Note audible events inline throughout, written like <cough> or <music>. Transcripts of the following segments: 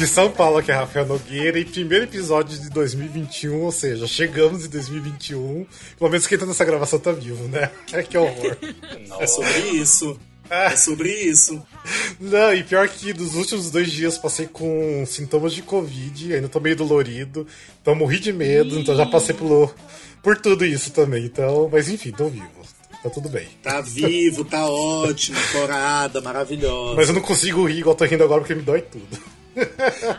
de São Paulo, aqui é Rafael Nogueira, e primeiro episódio de 2021, ou seja, chegamos em 2021. Pelo menos quem tá nessa gravação tá vivo, né? <laughs> É que horror. é sobre isso. É sobre isso. Não, e pior que nos últimos dois dias passei com sintomas de Covid, ainda tô meio dolorido, então morri de medo, então já passei por, por tudo isso também. Então, mas enfim, tô vivo. Tá tudo bem. Tá vivo, tá ótimo, corada, maravilhosa. Mas eu não consigo rir igual tô rindo agora porque me dói tudo.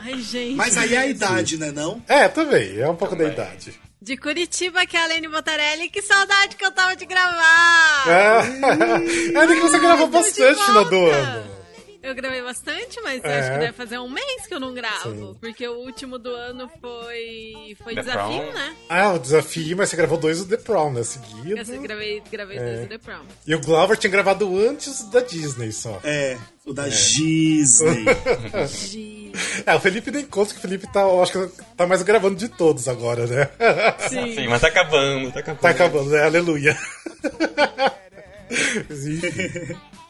Ai, gente. Mas aí é a idade, né, não? É, também, é um pouco também. da idade. De Curitiba, que é a Lene Botarelli. Que saudade que eu tava de gravar! É, é <laughs> que você gravou bastante no do ano. Eu gravei bastante, mas é. acho que deve fazer um mês que eu não gravo. Sim. Porque o último do ano foi. Foi The desafio, Prom. né? Ah, o desafio, mas você gravou dois do The Prom, né? Seguido. Eu gravei, gravei é. dois do The Prom. E o Glover tinha gravado antes da Disney só. É, o da é. Disney. <laughs> é, o Felipe nem conta que o Felipe tá, acho que tá mais gravando de todos agora, né? Sim, Sim mas tá acabando, tá acabando. Tá acabando, né? Aleluia. <laughs> Sim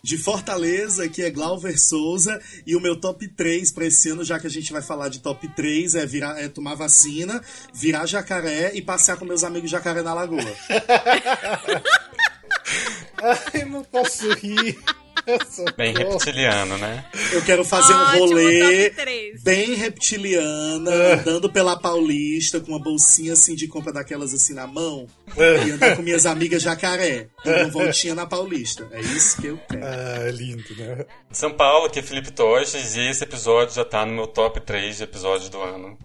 de Fortaleza, que é Glauber Souza, e o meu top 3 para esse ano, já que a gente vai falar de top 3, é, virar, é tomar vacina, virar jacaré e passear com meus amigos jacaré na lagoa. <laughs> Ai, não posso rir. Bem reptiliano, né? Eu quero fazer Ótimo, um rolê bem reptiliana, uh. andando pela Paulista com uma bolsinha assim de compra daquelas assim na mão uh. e andar com minhas amigas jacaré, dando uma voltinha na Paulista. É isso que eu quero. Ah, é lindo, né? São Paulo, aqui é Felipe Toches e esse episódio já tá no meu top 3 de episódios do ano.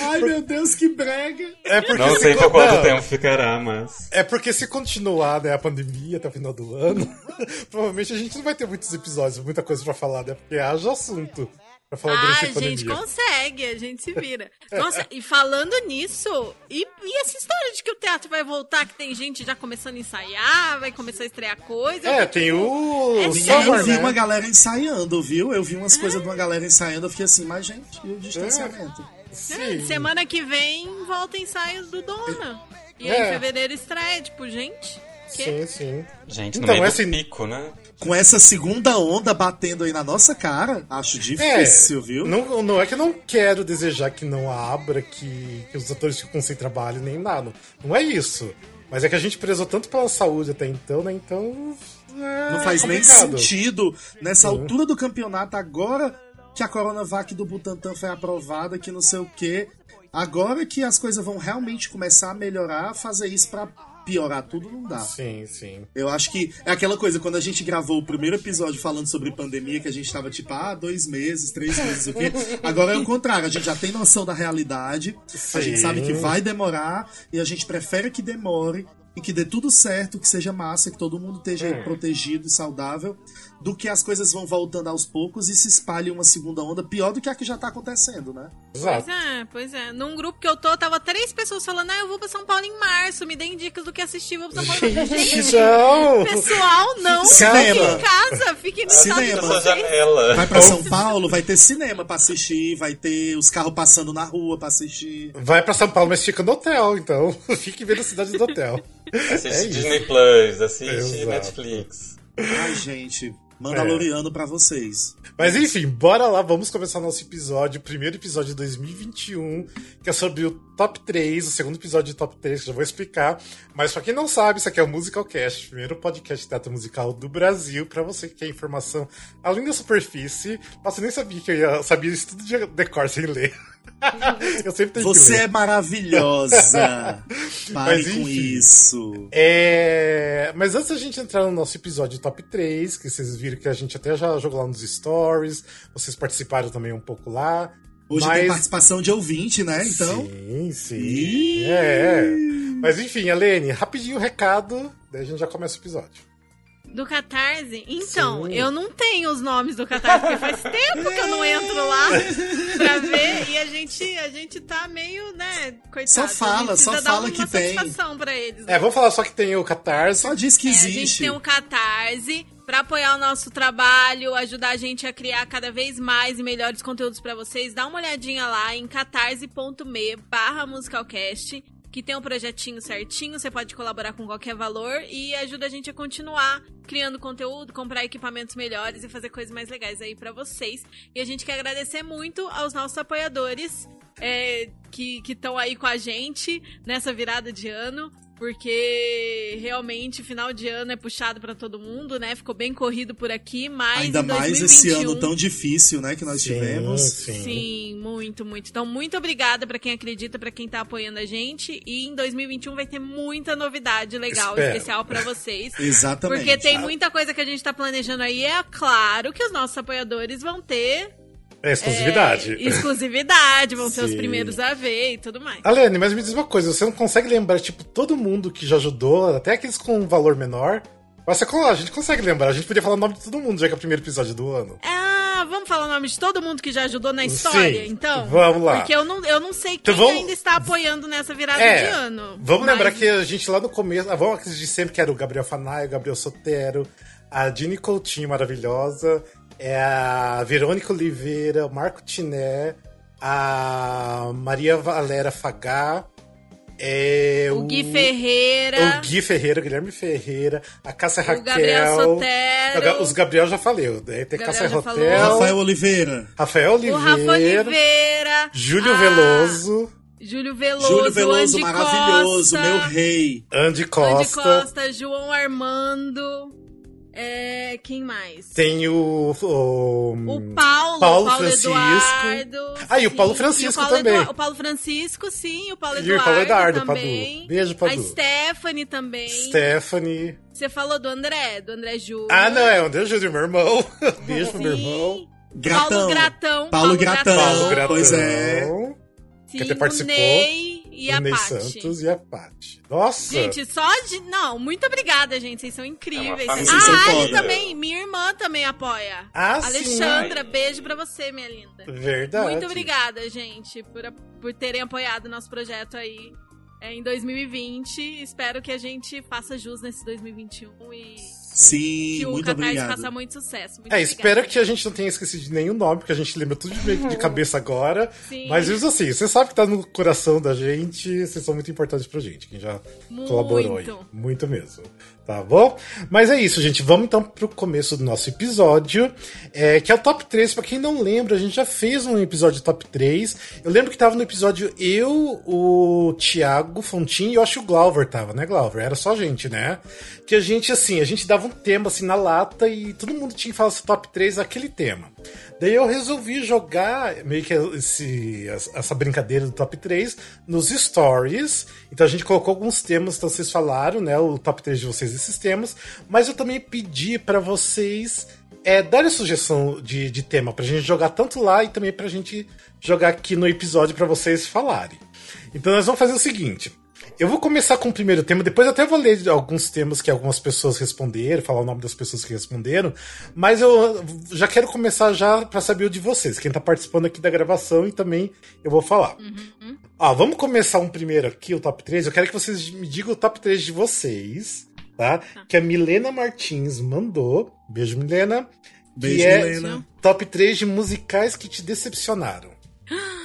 Ai meu Deus, que brega! É não sei por quanto não. tempo ficará, mas. É porque se continuar né, a pandemia até o final do ano, <laughs> provavelmente a gente não vai ter muitos episódios, muita coisa pra falar, né? Porque haja assunto pra falar ah, a gente consegue, a gente se vira. Nossa, e falando nisso, e, e, essa história de que o teatro vai voltar, que tem gente já começando a ensaiar, vai começar a estrear coisa. É, tem o. É sério, eu vi né? uma galera ensaiando, viu? Eu vi umas é. coisas de uma galera ensaiando, eu fiquei assim, mas gente, e o distanciamento? É. semana que vem volta ensaios do Dona. E aí em é. fevereiro estreia, tipo, gente. Que? Sim, sim. Gente, então, no meio esse... pico, né? Com essa segunda onda batendo aí na nossa cara, acho difícil, é, viu? Não, não é que eu não quero desejar que não abra, que, que os atores ficam sem trabalho nem nada. Não é isso. Mas é que a gente prezou tanto pela saúde até então, né? Então. É não faz complicado. nem sentido nessa Sim. altura do campeonato, agora que a Coronavac do Butantan foi aprovada, que não sei o quê. Agora que as coisas vão realmente começar a melhorar, fazer isso para piorar tudo não dá. Sim, sim. Eu acho que é aquela coisa, quando a gente gravou o primeiro episódio falando sobre pandemia, que a gente tava tipo, ah, dois meses, três meses, o quê? <laughs> Agora é o contrário, a gente já tem noção da realidade, sim. a gente sabe que vai demorar e a gente prefere que demore e que dê tudo certo, que seja massa, que todo mundo esteja é. protegido e saudável, do que as coisas vão voltando aos poucos e se espalhe uma segunda onda pior do que a que já tá acontecendo, né? Exato. Pois é, pois é. Num grupo que eu tô, tava três pessoas falando, ah, eu vou pra São Paulo em março, me deem dicas do que assistir, vou pra São Paulo. <laughs> Gente, não. pessoal, não, cinema. fiquem em casa, fiquem no cinema. janela. Vai pra São Paulo, vai ter cinema pra assistir, vai ter os carros passando na rua pra assistir. Vai pra São Paulo, mas fica no hotel, então. <laughs> Fique vendo a cidade do hotel. <laughs> Assiste é Disney Plus, assiste Exato. Netflix. Ai, gente, Mandaloriano é. para vocês. Mas enfim, bora lá, vamos começar nosso episódio, primeiro episódio de 2021, que é sobre o top 3, o segundo episódio de top 3, que eu já vou explicar. Mas pra quem não sabe, isso aqui é o Musicalcast, o primeiro podcast de teatro musical do Brasil, para você que quer informação além da superfície. Nossa, eu nem sabia que eu ia, sabia isso tudo de decor sem ler. <laughs> Eu sempre tenho Você é maravilhosa. <laughs> Pare Mas, enfim, com isso. É... Mas antes da gente entrar no nosso episódio top 3, que vocês viram que a gente até já jogou lá nos stories, vocês participaram também um pouco lá. Hoje Mas... tem participação de ouvinte, né? Então. Sim, sim. E... É. Mas enfim, Alene, rapidinho o recado, daí a gente já começa o episódio. Do Catarse? Então, Sim. eu não tenho os nomes do Catarse, porque faz <laughs> tempo que eu não entro lá <laughs> pra ver e a gente, a gente tá meio, né, coitado. Só fala, só fala que tem. Pra eles, né? É, vamos falar só que tem o Catarse. Só diz que é, existe. A gente tem o Catarse para apoiar o nosso trabalho, ajudar a gente a criar cada vez mais e melhores conteúdos para vocês. Dá uma olhadinha lá em catarse.me barra musicalcast que tem um projetinho certinho, você pode colaborar com qualquer valor e ajuda a gente a continuar criando conteúdo, comprar equipamentos melhores e fazer coisas mais legais aí para vocês. E a gente quer agradecer muito aos nossos apoiadores é, que estão aí com a gente nessa virada de ano porque realmente final de ano é puxado para todo mundo, né? Ficou bem corrido por aqui, mas ainda mais esse ano tão difícil, né, que nós sim, tivemos. Sim. sim, muito, muito. Então muito obrigada para quem acredita, para quem tá apoiando a gente e em 2021 vai ter muita novidade legal, Espero. especial para vocês. <laughs> Exatamente. Porque tem muita coisa que a gente tá planejando aí, é claro que os nossos apoiadores vão ter é exclusividade. É, exclusividade, vão ser os primeiros a ver e tudo mais. Alene, mas me diz uma coisa, você não consegue lembrar, tipo, todo mundo que já ajudou, até aqueles com um valor menor? Mas a gente consegue lembrar, a gente podia falar o nome de todo mundo, já que é o primeiro episódio do ano. Ah, vamos falar o nome de todo mundo que já ajudou na história, Sim, então? Vamos lá. Porque eu não, eu não sei então quem então, vamos... ainda está apoiando nessa virada é, de ano. Vamos mas... lembrar que a gente lá no começo, ah, vamos de sempre que era o Gabriel Fanai, o Gabriel Sotero, a Dini Coutinho maravilhosa, é a Verônica Oliveira, o Marco Tiné, a Maria Valera Fagá, é o, o Gui Ferreira. O Gui Ferreira, o Guilherme Ferreira, a Cássia Raquel. O Gabriel Sotero. Os Gabriel já faleu. Né? Tem Cássia Raquel. Rafael Oliveira. Rafael Oliveira. O Rafa Oliveira. Júlio a... Veloso. Júlio Veloso, Júlio Veloso, Andy maravilhoso, Costa, meu rei. Andy Costa. Andy Costa, João Armando. É, quem mais? Tem o. O, o Paulo, Paulo, Paulo Francisco. Eduardo. Ah, e o Paulo Francisco o Paulo também. Edu, o Paulo Francisco, sim, o Paulo Eduardo. E o Paulo Eduardo, também. Padu. Beijo, Padu. A Stephanie também. Stephanie. Você falou do André, do André Júnior. Ah, não, é o André Júnior, meu irmão. <laughs> Beijo pro meu irmão. Gratão. Paulo Gratão. Paulo, Paulo Gratão. Paulo Gratão. Pois é. Sim, que até participou. O Ney e a Ney Paty. Santos e a Paty. Nossa! Gente, só de. Não, muito obrigada, gente. Vocês são incríveis. É Vocês ah, foda. e também, minha irmã também apoia. Ah, sim. Alexandra, beijo pra você, minha linda. Verdade. Muito obrigada, gente, por, por terem apoiado o nosso projeto aí é, em 2020. Espero que a gente faça jus nesse 2021 e Sim, que o muito Catarse obrigado. faça muito sucesso. Muito É, obrigada. espero que a gente não tenha esquecido de nenhum nome, porque a gente lembra tudo de, de cabeça agora. Sim. Mas isso assim, você sabe que tá no coração da gente, vocês são muito importantes pra gente, quem já Muito. colaborou aí. Muito mesmo. Tá bom? Mas é isso, gente. Vamos então pro começo do nosso episódio, é, que é o top 3. Pra quem não lembra, a gente já fez um episódio top 3. Eu lembro que tava no episódio eu, o Thiago Fontin e eu acho que o Glauber tava, né, Glauber? Era só a gente, né? Que a gente, assim, a gente dava um tema assim na lata e todo mundo tinha que falar top 3 daquele tema. Daí eu resolvi jogar meio que esse, essa brincadeira do top 3 nos stories. Então a gente colocou alguns temas, então vocês falaram, né? O top 3 de vocês desses temas. Mas eu também pedi para vocês é, darem sugestão de, de tema pra gente jogar tanto lá e também pra gente jogar aqui no episódio para vocês falarem. Então nós vamos fazer o seguinte. Eu vou começar com o primeiro tema, depois eu até vou ler alguns temas que algumas pessoas responderam, falar o nome das pessoas que responderam, mas eu já quero começar já para saber o de vocês, quem tá participando aqui da gravação e também eu vou falar. Uhum. Ó, vamos começar um primeiro aqui, o top 3. Eu quero que vocês me digam o top 3 de vocês, tá? Que a Milena Martins mandou. Beijo, Milena. Beijo, que é Milena. top 3 de musicais que te decepcionaram. <gasps> <gasps>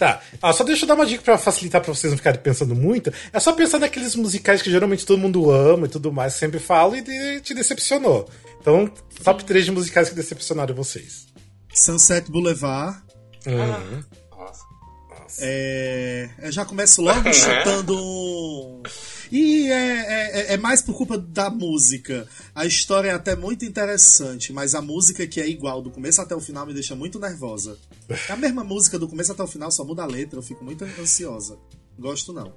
Tá. Ah, só deixa eu dar uma dica pra facilitar pra vocês não ficarem pensando muito. É só pensar naqueles musicais que geralmente todo mundo ama e tudo mais, sempre falo e de- te decepcionou. Então, top 3 de musicais que decepcionaram vocês. Sunset Boulevard. Uhum. Nossa. É, eu já começo logo <laughs> chutando. um- E é, é, é mais por culpa da música. A história é até muito interessante, mas a música que é igual do começo até o final me deixa muito nervosa. É a mesma música do começo até o final, só muda a letra, eu fico muito ansiosa. Gosto não.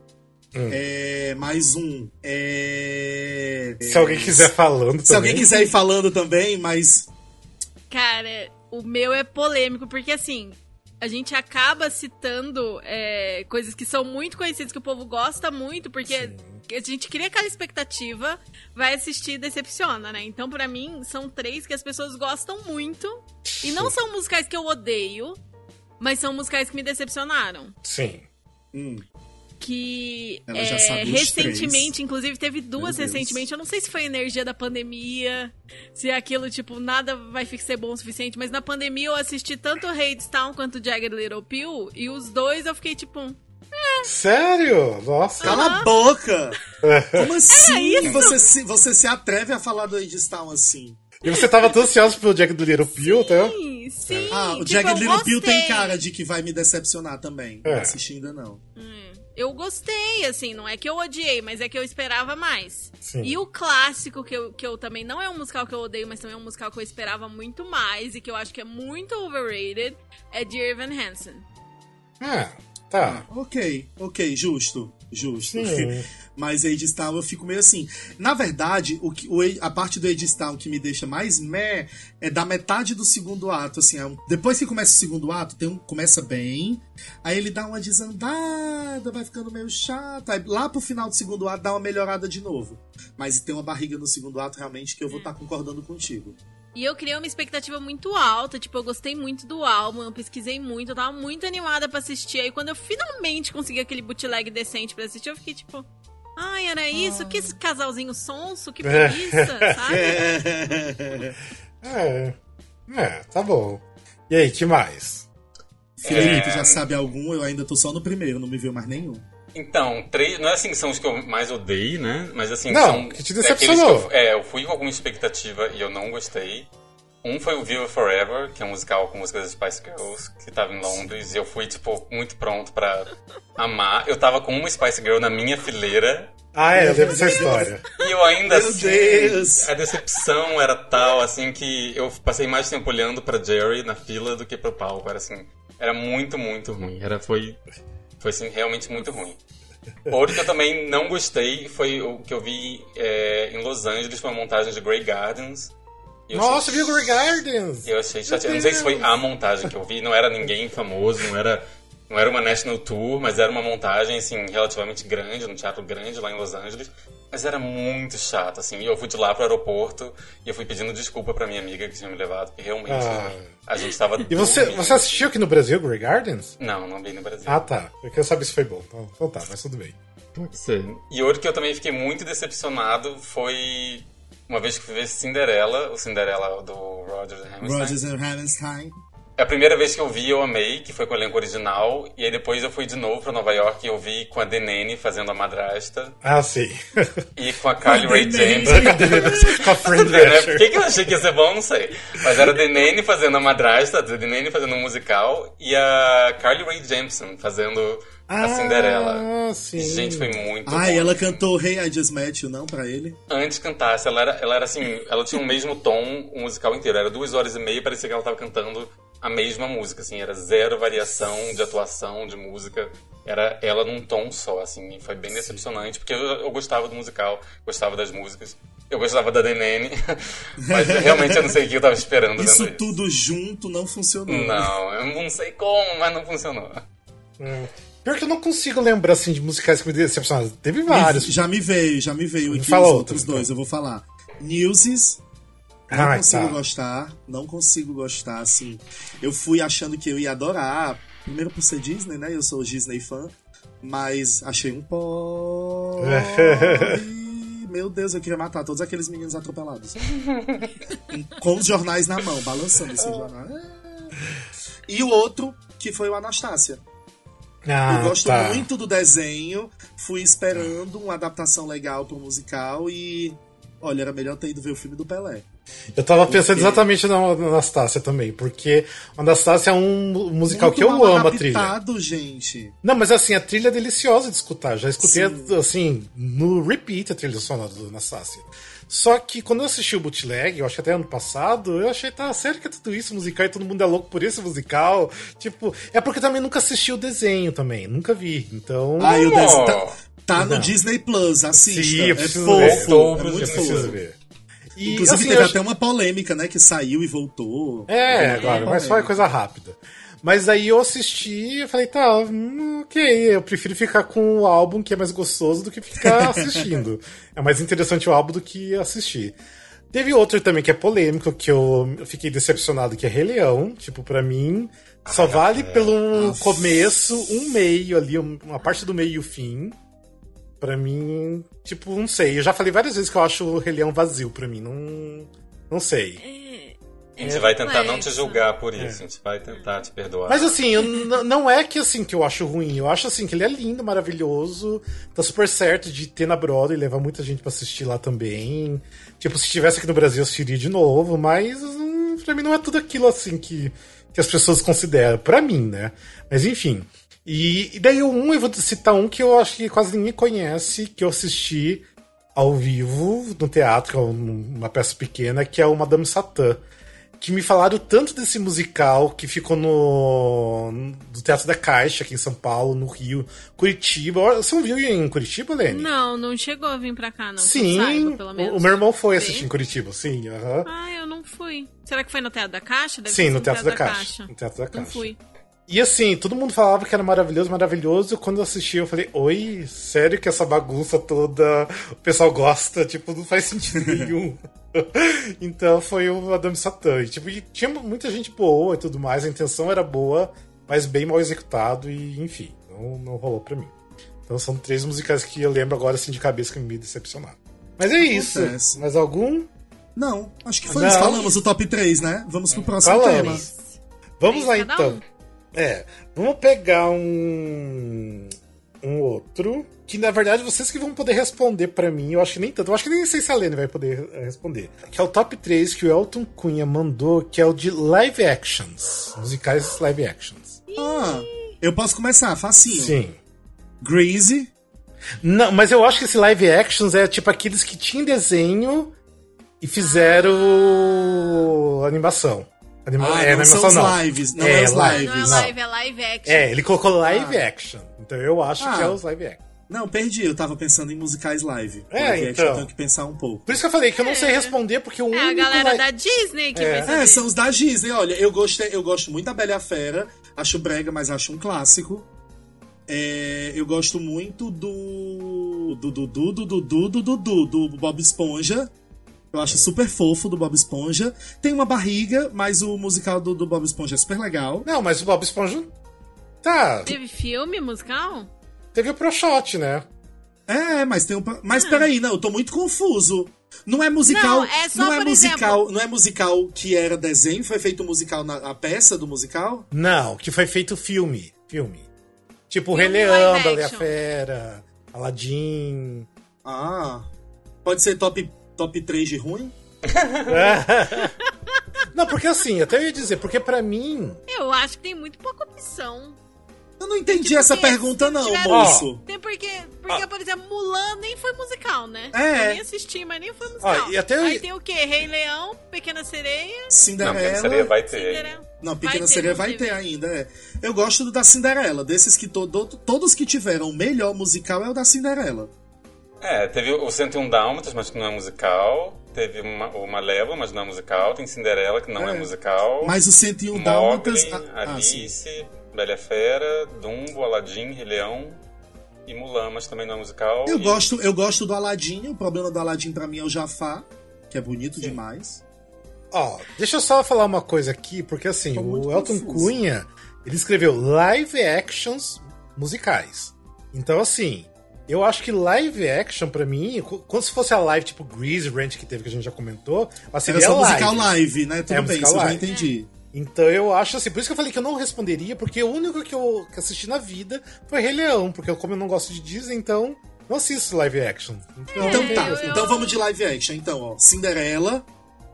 É, mais um. É, Se alguém quiser falando Se alguém quiser ir falando também, mas. Cara, o meu é polêmico, porque assim, a gente acaba citando é, coisas que são muito conhecidas, que o povo gosta muito, porque a gente cria aquela expectativa, vai assistir e decepciona, né? Então, pra mim, são três que as pessoas gostam muito. E não são musicais que eu odeio, mas são musicais que me decepcionaram. Sim. Hum, Que Ela já é, recentemente, inclusive, teve duas recentemente. Eu não sei se foi a energia da pandemia, se é aquilo, tipo, nada vai ser bom o suficiente, mas na pandemia eu assisti tanto Hadestown quanto Jagged Little Pill, e os dois eu fiquei tipo. um, Sério? Nossa. Cala a boca! Como assim? Você se, você se atreve a falar do Edstown assim? E você tava tão ansioso pelo Jack do Little Pill, tá? Sim, sim. Ah, o tipo, Jack eu Little Pill tem cara de que vai me decepcionar também. É. Não assisti ainda não. Eu gostei, assim, não é que eu odiei, mas é que eu esperava mais. Sim. E o clássico, que eu, que eu também não é um musical que eu odeio, mas também é um musical que eu esperava muito mais e que eu acho que é muito overrated, é Dear Evan Hansen. Ah, tá. Ok, ok, justo, justo. Sim. <laughs> Mas Edstown eu fico meio assim. Na verdade, o que, o, a parte do Edstown que me deixa mais meh é da metade do segundo ato. Assim, é um- depois que começa o segundo ato, tem um, começa bem, aí ele dá uma desandada, vai ficando meio chato. Aí lá pro final do segundo ato dá uma melhorada de novo. Mas tem uma barriga no segundo ato realmente que eu vou estar concordando contigo. E eu criei uma expectativa muito alta, tipo, eu gostei muito do álbum, eu pesquisei muito, eu tava muito animada pra assistir. Aí quando eu finalmente consegui aquele bootleg decente pra assistir, eu fiquei tipo, ai, era isso? Que esse casalzinho sonso? Que <laughs> preguiça, sabe? <laughs> É. É, tá bom. E aí, que mais? Felipe, É. já sabe algum? Eu ainda tô só no primeiro, não me viu mais nenhum. Então, três, não é assim que são os que eu mais odeio, né? Mas assim, Não, são. que te é decepcionou. que eu, é, eu fui com alguma expectativa e eu não gostei. Um foi o Viva Forever, que é um musical com músicas das Spice Girls, que tava em Londres, e eu fui, tipo, muito pronto pra amar. Eu tava com uma Spice Girl na minha fileira, Ah, é, eu lembro dessa história. e eu ainda Meu assim. Deus! A decepção era tal, assim, que eu passei mais tempo olhando pra Jerry na fila do que pro palco. Era assim. Era muito, muito ruim. Era, foi, foi assim, realmente muito ruim. Outro que eu também não gostei foi o que eu vi é, em Los Angeles, uma montagem de Grey Gardens. Eu Nossa, achei- viu Grey Gardens? Eu achei chateado. Eu não sei se foi a montagem que eu vi, não era ninguém famoso, não era, não era uma National Tour, mas era uma montagem, assim, relativamente grande, num teatro grande lá em Los Angeles. Mas era muito chato, assim. E eu fui de lá pro aeroporto e eu fui pedindo desculpa pra minha amiga que tinha me levado, porque realmente Ah. a gente tava. E você, você assistiu aqui no Brasil, Grey Gardens? Não, não vi no Brasil. Ah, tá. Eu queria saber se foi bom. Então, então tá, mas tudo bem. Pode ser. E outro que eu também fiquei muito decepcionado foi uma vez que fui ver Cinderela, o Cinderela do Roger Hammerstein. Rogers and Hammerstein. É a primeira vez que eu vi, eu amei, que foi com o elenco original. E aí depois eu fui de novo pra Nova York e eu vi com a Denene fazendo a madrasta. Ah, sim. E com a Carly Rae. Jepsen. Com a Fran <laughs> Né? Por que, que eu achei que ia ser bom? Não sei. Mas era a Denene fazendo a madrasta, a Denene fazendo um musical e a Carly Rae Jepsen fazendo a Cinderela. Ah, sim. Gente, foi muito Ah, bom. e ela cantou Hey I Just Met You, não, pra ele? Antes cantasse, ela era, ela era assim, ela tinha o mesmo tom o musical inteiro. Era duas horas e meia, parecia que ela tava cantando a mesma música, assim, era zero variação de atuação, de música. Era ela num tom só, assim, e foi bem decepcionante, porque eu, eu gostava do musical, gostava das músicas. Eu gostava da Denene, <laughs> mas realmente eu não sei o que eu tava esperando Isso tudo junto não funcionou. Não, eu não sei como, mas não funcionou. Hum. Pior que eu não consigo lembrar, assim, de musicais que me decepcionaram. Teve vários. Já me veio, já me veio aqui Fala os outro, outros então. dois, eu vou falar. Newsies, não Ah, consigo tá. gostar, não consigo gostar, assim. Eu fui achando que eu ia adorar, primeiro por ser Disney, né? Eu sou Disney fã, mas achei um <laughs> pó. Meu Deus, eu queria matar todos aqueles meninos atropelados. <laughs> Com os jornais na mão, balançando esse jornal. E o outro, que foi o Anastácia. Ah, Eu gosto tá. muito do desenho, fui esperando uma adaptação legal pro musical e. Olha, era melhor ter ido ver o filme do Pelé. Eu tava pensando Porque- exatamente na na Anastácia também, porque Anastácia é um musical Muito que eu amo a trilha. gente. Não, mas assim, a trilha é deliciosa de escutar. Já escutei, Sim. assim, no repeat a trilha sonora do Anastácia. Só que quando eu assisti o bootleg, eu acho que até ano passado, eu achei, tá, sério que é tudo isso musical e todo mundo é louco por esse musical? Tipo, é porque eu também nunca assisti o desenho também, nunca vi. Então. Ah, e o desenho tá, tá no. Disney Plus, assista. Sim, eu é preciso fofo, ver. é Outubro, muito eu preciso fofo. ver. E, Inclusive assim, teve eu até uma polêmica, né? Que saiu e voltou. É, uma mas foi coisa rápida. Mas aí eu assisti e falei, tá, hum, ok, eu prefiro ficar com o álbum que é mais gostoso do que ficar <laughs> assistindo. é mais interessante o álbum do que assistir. Teve outro também que é polêmico, que eu fiquei decepcionado, que é Rei Leão. Tipo, pra mim, só vale pelo Aff. começo, um meio ali, uma parte do meio e o fim. Pra mim, tipo, não sei. Eu já falei várias vezes que eu acho o Rei Leão vazio pra mim. Não, não sei. A gente é, vai tentar não te julgar por isso, é. a gente vai tentar te perdoar. Mas assim, eu, não é que assim que eu acho ruim, eu acho assim que ele é lindo, maravilhoso, tá super certo de ter na Broadway e levar muita gente para assistir lá também. Tipo, se estivesse aqui no Brasil eu assistiria de novo, mas hum, pra mim não é tudo aquilo assim que, que as pessoas consideram, para mim, né? Mas enfim. E, e daí um, eu vou citar um que eu acho que quase ninguém conhece, que eu assisti ao vivo no teatro, é uma peça pequena, que é o Madame Satã que me falaram tanto desse musical que ficou no, no Teatro da Caixa, aqui em São Paulo, no Rio, Curitiba. Você não viu em Curitiba, Lene? Não, não chegou a vir pra cá, não. Sim, saiba, pelo menos. O, meu irmão foi assistir em Curitiba, sim. Uhum. Ah, eu não fui. Será que foi no Teatro da Caixa? Deve sim, no Teatro, teatro da, da, Caixa. No Teatro da Caixa. Não fui. E assim, todo mundo falava que era maravilhoso, maravilhoso. Quando eu assisti, eu falei, oi, sério que essa bagunça toda o pessoal gosta? <laughs> Tipo, não faz sentido <laughs> nenhum. <laughs> então foi o Madame Satã. E, tipo, e tinha muita gente boa e tudo mais, a intenção era boa, mas bem mal executado e, enfim, não, não rolou pra mim. Então são três musicais que eu lembro agora, assim, de cabeça que me decepcionaram. Mas é Acontece. isso. Mais algum? Não, acho que foi não. isso. Falamos o top 3, né? Vamos pro próximo Falamos. tema. Vamos lá então. É, vamos pegar um um outro que na verdade vocês que vão poder responder para mim, eu acho que nem tanto, eu acho que nem sei se a Lene vai poder eh, responder. Que é o top 3 que o Elton Cunha mandou, que é o de live actions, musicais live actions. Ah, eu posso começar, facinho. Sim. Greasy. Não, mas eu acho que esse live actions é tipo aqueles que tinham desenho e fizeram animação. Anima... Ah, é, não animação são não. lives, não é, é os live, lives. Não é live, é live action. É, ele colocou ah. live ah. action. Então eu acho ah. que é ah. os live action. Não, perdi. Eu tava pensando em musicais live. É, então. Eu tenho que pensar um pouco. Por isso que eu falei que eu não é. sei responder, porque o é único... É a galera live... da Disney que é. vai saber. É, são os da Disney. Olha, eu, gostei, eu gosto muito da Bela e a Fera. Acho brega, mas acho um clássico. É, eu gosto muito do... Do Dudu, do Dudu, do Dudu, do Bob Esponja. Eu acho super fofo do Bob Esponja. Tem uma barriga, mas o musical do, do Bob Esponja é super legal. Não, mas o Bob Esponja. Tá. Teve filme musical? Teve o Pro Shot, né? É, mas tem um. Mas ah. peraí, não, eu tô muito confuso. Não é musical. Não, é, só, não é musical. Exemplo... Não é musical que era desenho, foi feito musical na a peça do musical? Não, que foi feito filme. Filme. Tipo filme Rei Leão, Bela Fera, Aladdin. Ah. Pode ser top top 3 de ruim? não, porque assim, até eu ia dizer, porque para mim. Eu acho que tem muito pouca opção. Eu não entendi tipo, essa pergunta, não, tiveram... moço. Tem porque, porque ah. por exemplo, Mulan nem foi musical, né? É. Eu nem assisti, mas nem foi musical. e até Aí tem o quê? Rei Leão, Pequena Sereia. Cinderela. Não, Pequena Sereia vai ter. Cinderela. Não, Pequena vai Sereia ter, vai ter ainda, é. Eu gosto do da Cinderela. Desses que to, todos que tiveram o melhor musical é o da Cinderela. É, teve o 101 Dálmatas, mas que não é musical. Teve uma, o Malévola, mas não é musical. Tem Cinderela, que não é, é musical. Mas o 101 Dálmatas... Ah, Alice, ah, Bela Fera, Dumbo, Aladdin, Rei Leão e Mulan, mas também não é musical. Eu, e... gosto, eu gosto do Aladdin. O problema do Aladdin pra mim é o Jafar, que é bonito Sim. demais. Ó, deixa eu só falar uma coisa aqui, porque assim, o Elton confuso. Cunha, ele escreveu live actions musicais. Então, assim, eu acho que live action, pra mim, quando se fosse a live tipo Grease Ranch que teve, que a gente já comentou, seria Era só live. musical live, né? Tudo é, bem, isso eu já entendi. Então eu acho assim, por isso que eu falei que eu não responderia, porque o único que eu que assisti na vida foi Rei Leão, porque eu, como eu não gosto de Disney, então não assisto live action. Então, então tá, eu... então vamos de live action. Então, ó, Cinderela,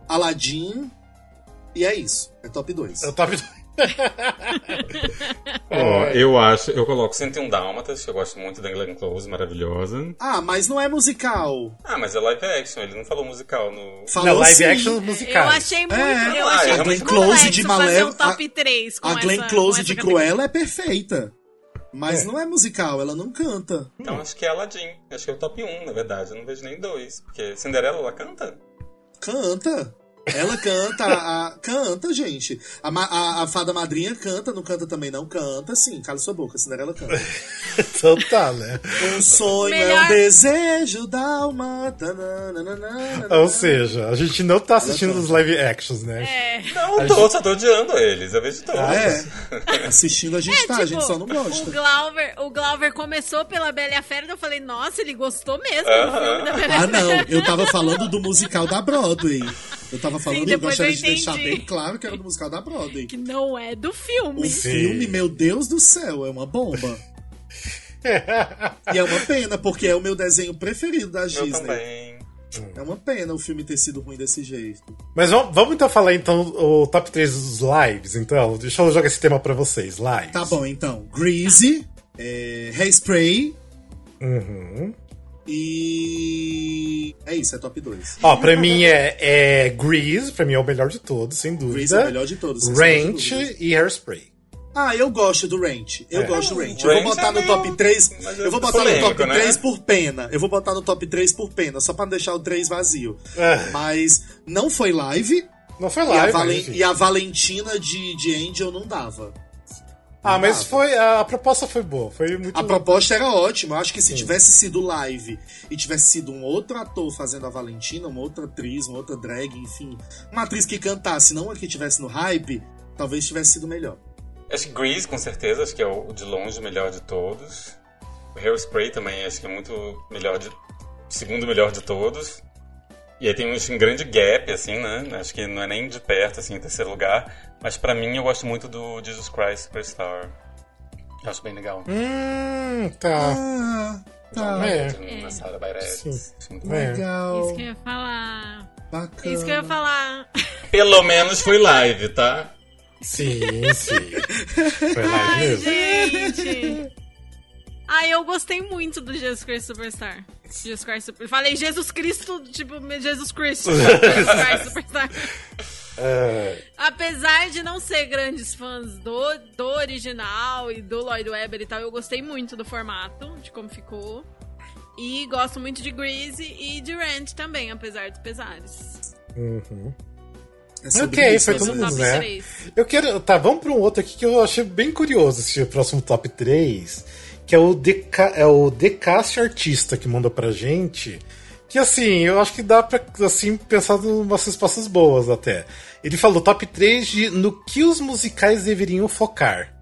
Aladdin, e é isso. É top 2. É o top 2. <laughs> Ó, oh, eu acho, eu coloco 101 Dálmatas, que eu gosto muito da Glenn Close, maravilhosa. Ah, mas não é musical. Ah, mas é live action, ele não falou musical no. Falou não, live sim. action musical. Eu achei muito, é. eu achei ah, a Glenn Close de Malévola. Um top 3 a, a Glenn essa, Close de Cruella é perfeita. Mas é. não é musical, ela não canta. Então hum. acho que é Aladdin. Acho que é o top 1, na verdade. Eu não vejo nem dois. Porque Cinderela, ela canta? Canta. Ela canta, a, canta, gente. A, a, a, fada madrinha canta, não canta também, não? Canta, sim. Cala sua boca, Cinderela canta. <laughs> então tá, né? Um sonho Melhor... é um desejo da uma. Ou seja, a gente não tá assistindo os live actions, né? É. Não, tô, gente... só tô odiando eles. Eu vejo todos. Ah, é. <laughs> Assistindo a gente é, tá, tipo, a gente só não gosta. O Glauber, o Glauber começou pela Bela e a Fera, eu falei, nossa, ele gostou mesmo uh -huh. do filme da Bela Ah, não. Eu tava falando do musical da Broadway. Eu tava falando Sim, e gostaria de deixar bem claro que era do musical da Broadway. Que não é do filme. O Sim. filme, meu Deus do céu, é uma bomba. <laughs> e é uma pena, porque é o meu desenho preferido da Disney. Eu também. É uma pena o filme ter sido ruim desse jeito. Mas vamos, vamos então falar então o top 3 dos lives, então. Deixa eu jogar esse tema pra vocês, lives. Tá bom, então. Greasy, é, Hairspray. Uhum. E. É isso, é top 2. Ó, pra mim é, é Grease, pra mim é o melhor de todos, sem dúvida. Grease é o melhor de todos. Ranch e Hairspray. Ah, eu gosto do Ranch. Eu é. gosto do Ranch. Eu vou botar no top 3. Eu vou botar no top 3 né? por pena. Eu vou botar no top 3 por pena, só pra não deixar o 3 vazio. É. Mas não foi live. Não foi live. E a, Valen e a Valentina de, de Angel não dava. Ah, mas dava. foi. A, proposta foi boa. Foi muito A proposta era ótima. Eu acho que se Sim. tivesse sido live e tivesse sido um outro ator fazendo a Valentina, uma outra atriz, uma outra drag, enfim. Uma atriz que cantasse, não a que tivesse no hype, talvez tivesse sido melhor. Acho que Grease, com certeza, acho que é o de longe o melhor de todos. O Hairspray também, acho que é muito melhor de. segundo melhor de todos. E aí tem um, um grande gap, assim, né? Acho que não é nem de perto, assim, em terceiro lugar. Mas para mim eu gosto muito do Jesus Christ Superstar. Eu acho bem legal. Hum, tá. Ah, tá. É. Na Sarah Legal. Isso que eu ia falar. Bacana. Isso que eu ia falar. Pelo menos foi live, tá? Sim, sim. <laughs> Foi Ai, mesmo. Gente. Ai, eu gostei muito do Jesus Cristo Superstar. Jesus Christ Super... Falei Jesus Cristo, tipo, Jesus Cristo. <laughs> Jesus Christ Superstar. Uh... Apesar de não ser grandes fãs do, do original e do Lloyd Webber e tal, eu gostei muito do formato, de como ficou. E gosto muito de Greasy e de Rant também, apesar dos pesares. Uhum. É ok, isso, foi todo mundo, né? 3. Eu quero. Tá, vamos para um outro aqui que eu achei bem curioso esse próximo top 3. Que é o, Deca, é o Artista que mandou pra gente. Que assim, eu acho que dá pra assim, pensar em umas respostas boas até. Ele falou top 3 de no que os musicais deveriam focar.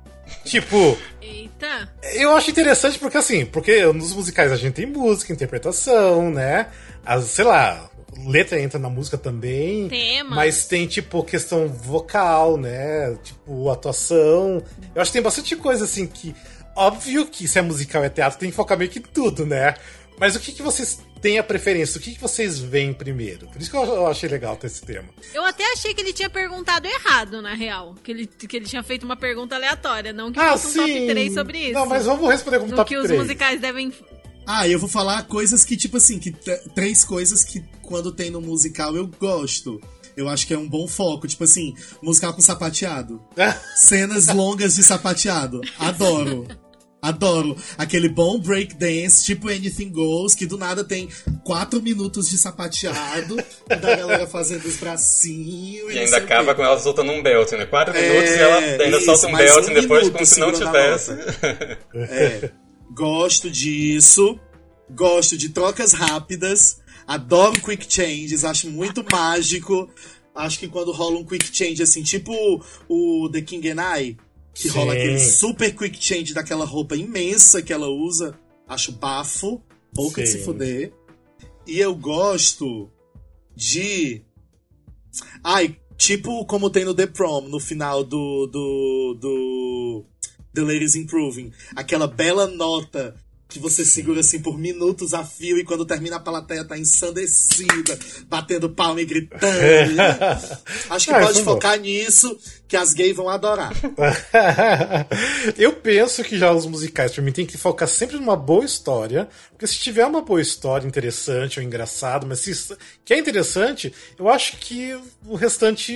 Tipo. Eita! Eu acho interessante porque assim, porque nos musicais a gente tem música, interpretação, né? As, sei lá, letra entra na música também. Tema. Mas tem, tipo, questão vocal, né? Tipo, atuação. Eu acho que tem bastante coisa, assim, que. Óbvio que se é musical é teatro, tem que focar meio que tudo, né? Mas o que, que vocês têm a preferência? O que, que vocês veem primeiro? Por isso que eu achei legal ter esse tema. Eu até achei que ele tinha perguntado errado, na real. Que ele, que ele tinha feito uma pergunta aleatória, não que ah, fosse sim. um top 3 sobre isso. Não, mas vamos responder como no top que 3. que os musicais devem ah, eu vou falar coisas que, tipo assim, que três coisas que quando tem no musical eu gosto. Eu acho que é um bom foco. Tipo assim, musical com sapateado. <laughs> Cenas longas de sapateado. Adoro. Adoro. Aquele bom breakdance, tipo Anything Goes, que do nada tem quatro minutos de sapateado, da galera fazendo os bracinhos. E, e ainda acaba com ela soltando um belt, né? Quatro é, minutos e ela ainda isso, solta um belt um depois como se não tivesse. <laughs> É. Gosto disso. Gosto de trocas rápidas. Adoro quick changes, acho muito mágico. Acho que quando rola um quick change assim, tipo o The King and I, que Sim. rola aquele super quick change daquela roupa imensa que ela usa, acho bafo, pouca de se fuder. E eu gosto de. Ai, tipo como tem no The Prom, no final do. do. do. The Ladies Improving. Aquela bela nota que você segura assim por minutos a fio e quando termina a plateia tá ensandecida, batendo palma e gritando. <laughs> Acho que é, pode focar bom. nisso, que as gays vão adorar. <laughs> Eu penso que já os musicais, pra mim, tem que focar sempre numa boa história, porque se tiver uma boa história interessante ou engraçado, mas se que é interessante, eu acho que o restante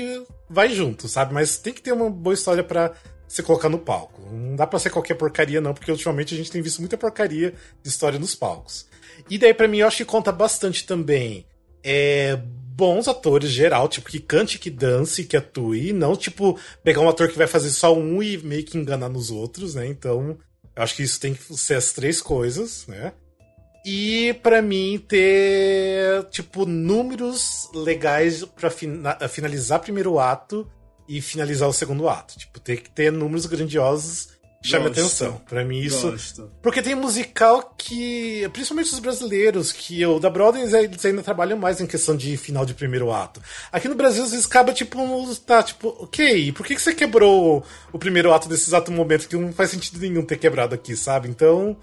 vai junto, sabe? Mas tem que ter uma boa história para você colocar no palco. Não dá pra ser qualquer porcaria, não, porque ultimamente a gente tem visto muita porcaria de história nos palcos. E daí, para mim, eu acho que conta bastante também. É, bons atores geral, tipo, que cante, que dance, que atue, não, tipo, pegar um ator que vai fazer só um e meio que enganar nos outros, né? Então, eu acho que isso tem que ser as três coisas, né? E para mim ter, tipo, números legais para finalizar primeiro ato e finalizar o segundo ato. Tipo, tem que ter números grandiosos chame Gosto. atenção. Para mim isso. Gosto. Porque tem musical que, principalmente os brasileiros, que o da Broadway eles ainda trabalham mais em questão de final de primeiro ato. Aqui no Brasil às vezes acaba tipo, tá, tipo, OK, por que que você quebrou o primeiro ato nesse exato momento que não faz sentido nenhum ter quebrado aqui, sabe? Então,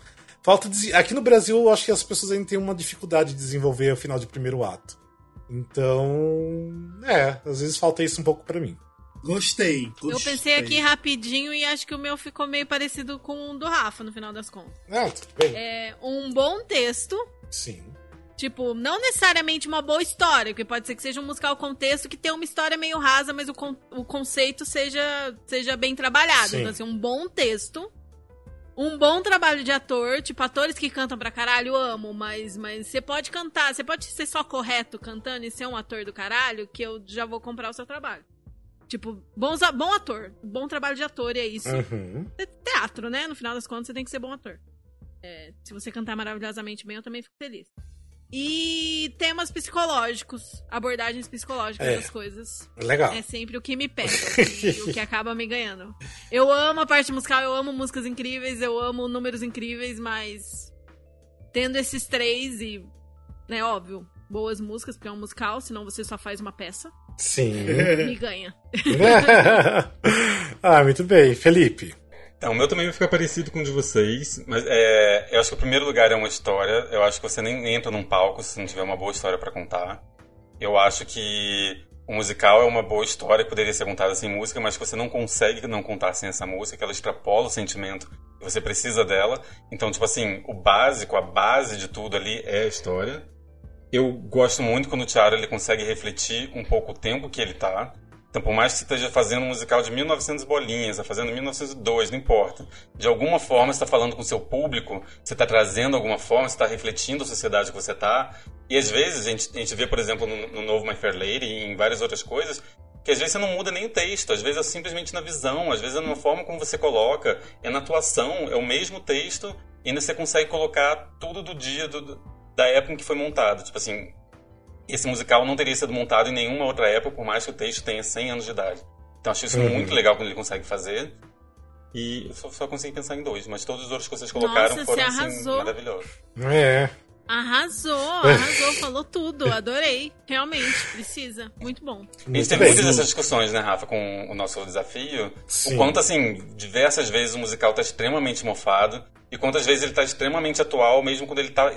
falta de... aqui no Brasil eu acho que as pessoas ainda têm uma dificuldade de desenvolver o final de primeiro ato. Então, é, às vezes falta isso um pouco para mim. Gostei, gostei, Eu pensei aqui rapidinho e acho que o meu ficou meio parecido com o do Rafa, no final das contas. Ah, tudo bem. É um bom texto. Sim. Tipo, não necessariamente uma boa história, porque pode ser que seja um musical contexto que tenha uma história meio rasa, mas o, con o conceito seja, seja bem trabalhado. Sim. Então, assim, um bom texto. Um bom trabalho de ator, tipo, atores que cantam pra caralho, eu amo, mas, mas você pode cantar, você pode ser só correto cantando e ser um ator do caralho, que eu já vou comprar o seu trabalho. Tipo, bons, bom ator. Bom trabalho de ator, e é isso. Uhum. É teatro, né? No final das contas, você tem que ser bom ator. É, se você cantar maravilhosamente bem, eu também fico feliz. E temas psicológicos, abordagens psicológicas é. das coisas. Legal. É sempre o que me pega, <laughs> o que acaba me ganhando. Eu amo a parte musical, eu amo músicas incríveis, eu amo números incríveis, mas tendo esses três e, né, óbvio, boas músicas, porque é um musical, senão você só faz uma peça. Sim. Me ganha. <laughs> ah, muito bem. Felipe. Então, o meu também vai ficar parecido com o de vocês, mas é, eu acho que o primeiro lugar é uma história. Eu acho que você nem entra num palco se não tiver uma boa história para contar. Eu acho que o musical é uma boa história que poderia ser contada sem música, mas que você não consegue não contar sem essa música, que ela extrapola o sentimento e você precisa dela. Então, tipo assim, o básico, a base de tudo ali é a história. Eu gosto muito quando o teatro ele consegue refletir um pouco o tempo que ele tá. Então, por mais que você esteja fazendo um musical de 1900 bolinhas, tá fazendo 1902, não importa. De alguma forma, você está falando com o seu público, você está trazendo alguma forma, você está refletindo a sociedade que você está. E às vezes, a gente, a gente vê, por exemplo, no, no novo My Fair Lady e em várias outras coisas, que às vezes você não muda nem o texto, às vezes é simplesmente na visão, às vezes é na forma como você coloca, é na atuação, é o mesmo texto, e ainda você consegue colocar tudo do dia, do, da época em que foi montado. Tipo assim, esse musical não teria sido montado em nenhuma outra época, por mais que o texto tenha 100 anos de idade. Então acho isso uhum. muito legal quando ele consegue fazer. E eu só, só consegui pensar em dois, mas todos os outros que vocês colocaram Nossa, foram assim, maravilhosos. É. Arrasou, <laughs> arrasou, falou tudo, adorei. Realmente, precisa. Muito bom. A gente teve muitas dessas discussões, né, Rafa, com o nosso desafio. Sim. O quanto, assim, diversas vezes o musical tá extremamente mofado e quantas vezes ele tá extremamente atual, mesmo quando ele tá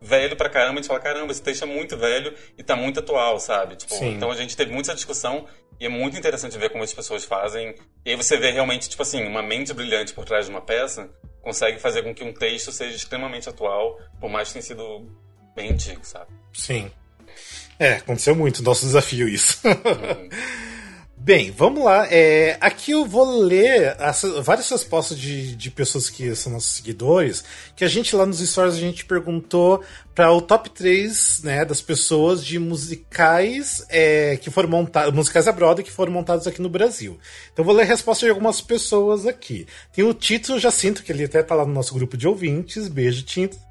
velho pra caramba, a gente fala, caramba, esse texto é muito velho e tá muito atual, sabe? Tipo, então a gente teve muita discussão e é muito interessante ver como as pessoas fazem. E aí você vê realmente, tipo assim, uma mente brilhante por trás de uma peça consegue fazer com que um texto seja extremamente atual, por mais que tenha sido bem antigo, sabe? Sim. É, aconteceu muito, nosso desafio isso. Uhum. <laughs> Bem, vamos lá. É, aqui eu vou ler as, várias respostas de, de pessoas que são nossos seguidores, que a gente lá nos stories a gente perguntou para o top 3 né, das pessoas de musicais é, que foram montados, musicais a Broadway que foram montados aqui no Brasil. Então vou ler a resposta de algumas pessoas aqui. Tem o Tito Jacinto, que ele até tá lá no nosso grupo de ouvintes. Beijo, Tito.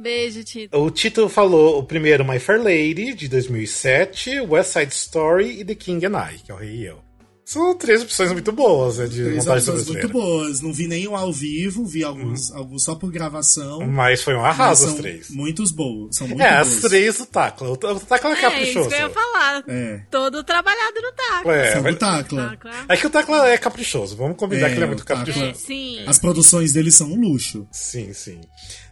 Beijo, Tito. O Tito falou o primeiro My Fair Lady, de 2007, West Side Story e The King and I, que é o Rei e Eu. São três opções muito boas, né? De três opções muito boas. Não vi nenhum ao vivo, vi alguns, uhum. alguns só por gravação. Mas foi um arraso as três. Muitos boas. São muito é, boas. as três do Tacla. O Tacla é, é caprichoso. É isso que eu ia falar. É. Todo trabalhado no Tacla. É, mas... Tacla. É que o Tacla é caprichoso. Vamos combinar é, que ele é muito caprichoso. É, sim. As produções dele são um luxo. Sim, sim.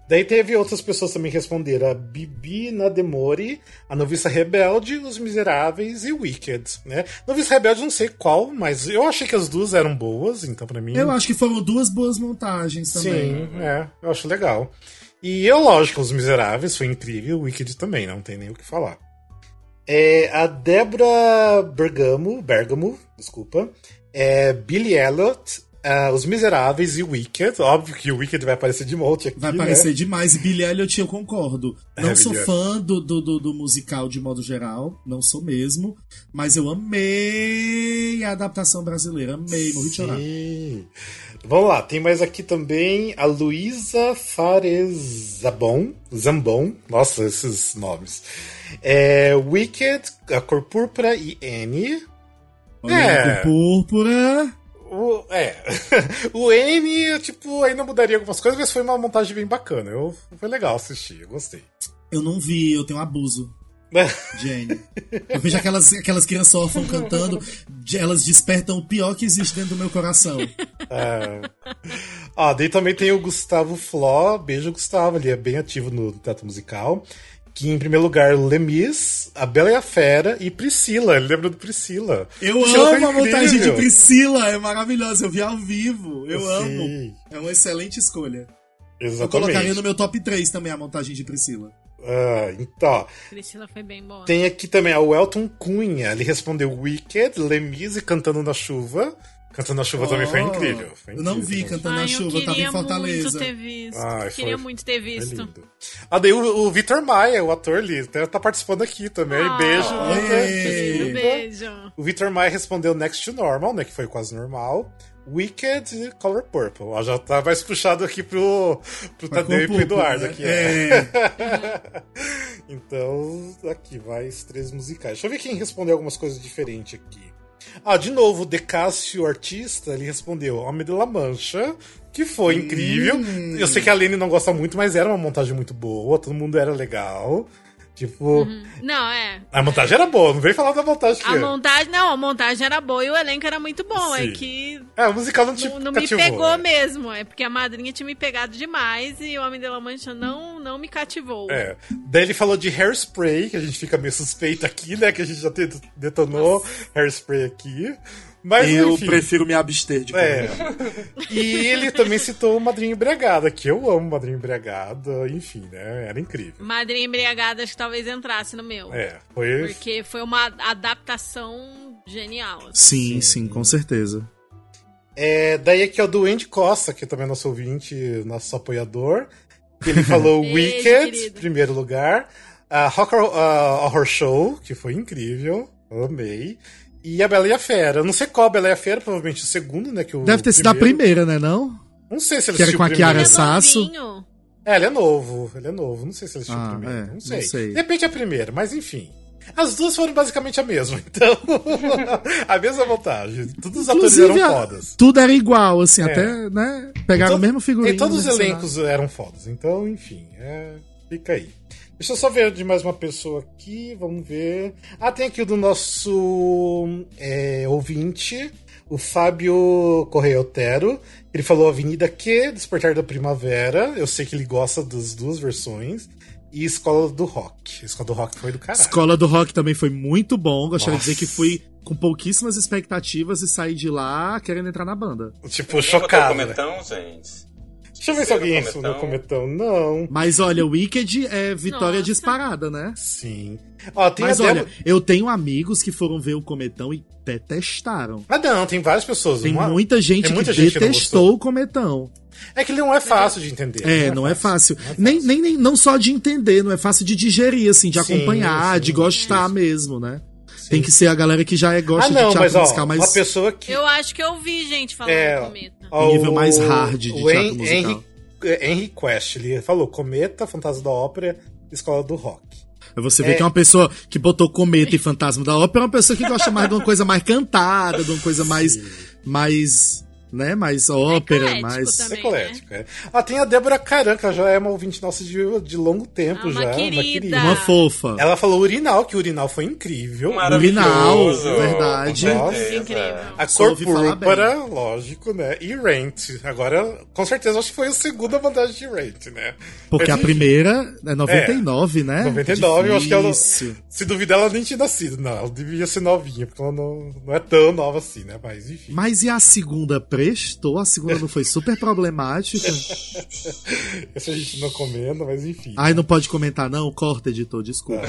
Daí teve outras pessoas também que responderam: a Bibi Nademori, a Noviça Rebelde, Os Miseráveis e Wicked, né? Noviça Rebelde não sei qual, mas eu achei que as duas eram boas, então para mim. Eu acho que foram duas boas montagens também. Sim, é, eu acho legal. E eu, lógico, Os Miseráveis foi incrível, o Wicked também, não tem nem o que falar. É, a Débora Bergamo, Bergamo, desculpa, é Billy Elliot, Uh, Os Miseráveis e Wicked. Óbvio que o Wicked vai aparecer de monte aqui. Vai né? aparecer né? demais. E Billy Elliot, eu concordo. É, não é, sou fã do, do, do, do, musical de modo geral. Não sou mesmo. Mas eu amei a adaptação brasileira. Amei, morri de chorar. Vamos lá, tem mais aqui também a Luísa Farezabon. Zambon. Nossa, esses nomes. É, Wicked, a Cor Púrpura e Annie. Olha, é. Cor Púrpura. O, é. <laughs> o N, tipo, ainda mudaria algumas coisas, mas foi uma montagem bem bacana. Eu, foi legal assistir, eu gostei. Eu não vi, eu tenho abuso. <laughs> Jane. Eu vejo aquelas, aquelas crianças órfãs cantando, elas despertam o pior que existe dentro do meu coração. É. Ah, daí também tem o Gustavo Fló. Beijo, Gustavo. Ele é bem ativo no teatro musical. Que em primeiro lugar, Lemis, A Bela e a Fera e Priscila. Ele lembra do Priscila. Eu amo a montagem de Priscila, é maravilhosa. Eu vi ao vivo. Eu Sim. amo. É uma excelente escolha. Exatamente. Eu colocaria no meu top 3 também a montagem de Priscila. Ah, então. Priscila foi bem boa. Tem aqui também o Elton Cunha. Ele respondeu Wicked, Lemise Cantando na Chuva. Cantando na Chuva oh, também foi incrível. Foi incrível. Eu não vi Cantando Ai, na Chuva, tava em Fortaleza. Muito ter visto. Ai, queria foi, muito ter visto. Ah, daí o, o Vitor Maia, o ator ali, tá, tá participando aqui também. Oh, beijo, Vitor. Beijo. O Vitor Maia respondeu Next to Normal, né? Que foi quase normal. Wicked Color Purple. Ó, já tá mais puxado aqui pro, pro Tadeu e pro Eduardo. Né? Aqui, é. <laughs> então, aqui vai três musicais. Deixa eu ver quem respondeu algumas coisas diferentes aqui. Ah, de novo, Decássio Artista, ele respondeu Homem de la Mancha, que foi incrível. Hum. Eu sei que a Lene não gosta muito, mas era uma montagem muito boa, todo mundo era legal. Tipo. Uhum. Não, é. A montagem era boa, não vem falar da montagem. A montagem, não, a montagem era boa e o elenco era muito bom. É Sim. É que. É, o musical não te Não, não me pegou né? mesmo. É porque a madrinha tinha me pegado demais e o Homem de la Mancha não, não me cativou. É. Daí ele falou de hairspray, que a gente fica meio suspeito aqui, né? Que a gente já detonou Nossa. hairspray aqui. Mas, eu enfim. prefiro me abster de é. E ele também citou Madrinha Embriagada, que eu amo Madrinha Embriagada, enfim, né? Era incrível. Madrinha Embriagada acho que talvez entrasse no meu. É, foi. Porque foi uma adaptação genial. Assim. Sim, sim, com certeza. É, daí aqui é o do Andy Costa, que também é nosso ouvinte, nosso apoiador. Ele falou <laughs> Beijo, Wicked, querido. primeiro lugar. Uh, Horror, uh, Horror Show, que foi incrível. Amei. E a Bela e a Fera. Eu não sei qual a Bela e a Fera, provavelmente o segundo, né? Que o Deve ter sido a primeira, né? Não? Não sei se ele que era com a Kiara Sasso. É, ele é novo. Ele é novo. Não sei se ele assistiu ah, primeiro. É, não, sei. não sei. De repente a primeira, mas enfim. As duas foram basicamente a mesma, <laughs> então. a mesma montagem. Todos os atores eram fodas. Tudo era igual, assim, é. até, né? Pegaram o mesmo figurino. E todos os elencos eram fodas. Então, enfim, é... fica aí. Deixa eu só ver de mais uma pessoa aqui, vamos ver. Ah, tem aqui o do nosso é, ouvinte, o Fábio Correia Otero. Ele falou Avenida Q, Despertar da Primavera. Eu sei que ele gosta das duas versões. E Escola do Rock. Escola do Rock foi do caralho. Escola do Rock também foi muito bom. Gostaria Nossa. de dizer que fui com pouquíssimas expectativas e saí de lá querendo entrar na banda. Tipo, chocado. Né? Comentão, gente. Deixa eu ver se alguém entrou no cometão. Não. Mas olha, o Wicked é vitória Nossa. disparada, né? Sim. Ó, Mas olha, eu tenho amigos que foram ver o cometão e detestaram. Ah, não, tem várias pessoas. Tem Uma... muita gente tem muita que gente detestou que o cometão. É que ele não é fácil de entender. É, não é, não fácil. É fácil. Não é fácil. Nem, nem, nem, não só de entender, não é fácil de digerir, assim, de sim, acompanhar, sim, de gostar mesmo, né? Tem que ser a galera que já é, gosta ah, não, de teatro mas, ó, musical, mas... Uma pessoa que... Eu acho que eu vi gente falando é, do cometa. O nível mais hard de teatro musical. Henry Henry Quest, ele falou Cometa, Fantasma da Ópera, Escola do Rock. Você vê é... que é uma pessoa que botou Cometa e <laughs> Fantasma da Ópera, é uma pessoa que gosta mais de uma coisa mais cantada, de uma coisa mais, mais né? Mais ópera, mais. Também, Eclético, né? é. Ah, tem a Débora Caranca, já é uma ouvinte nossa de, de longo tempo ah, já. Uma querida. uma querida. Uma fofa. Ela falou Urinal, que o Urinal foi incrível. Urinal, verdade. Nossa, incrível. A cor púrpura, lógico, né? E Rent. Agora, com certeza, acho que foi a segunda vantagem de Rent, né? Porque a primeira é 99, é, né? 99, eu acho que ela. Se duvidar, ela nem tinha nascido. Não, ela devia ser novinha, porque ela não, não é tão nova assim, né? Mas enfim. Mas e a segunda prestou, a segunda não foi super problemática. <laughs> Essa a gente não comenta, mas enfim. Ai, não pode comentar, não? Corta, editor, desculpa.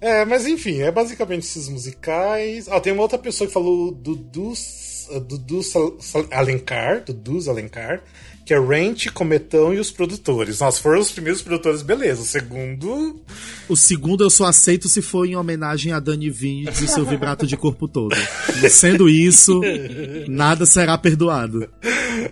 É. é, mas enfim, é basicamente esses musicais. Ah, tem uma outra pessoa que falou do Dus Alencar, do Dus Alencar, que é Rent, Cometão e os produtores. Nossa, foram os primeiros produtores, beleza. O segundo. O segundo eu só aceito se for em homenagem a Dani Vinicius e seu vibrato de corpo todo. E sendo isso, nada será perdoado.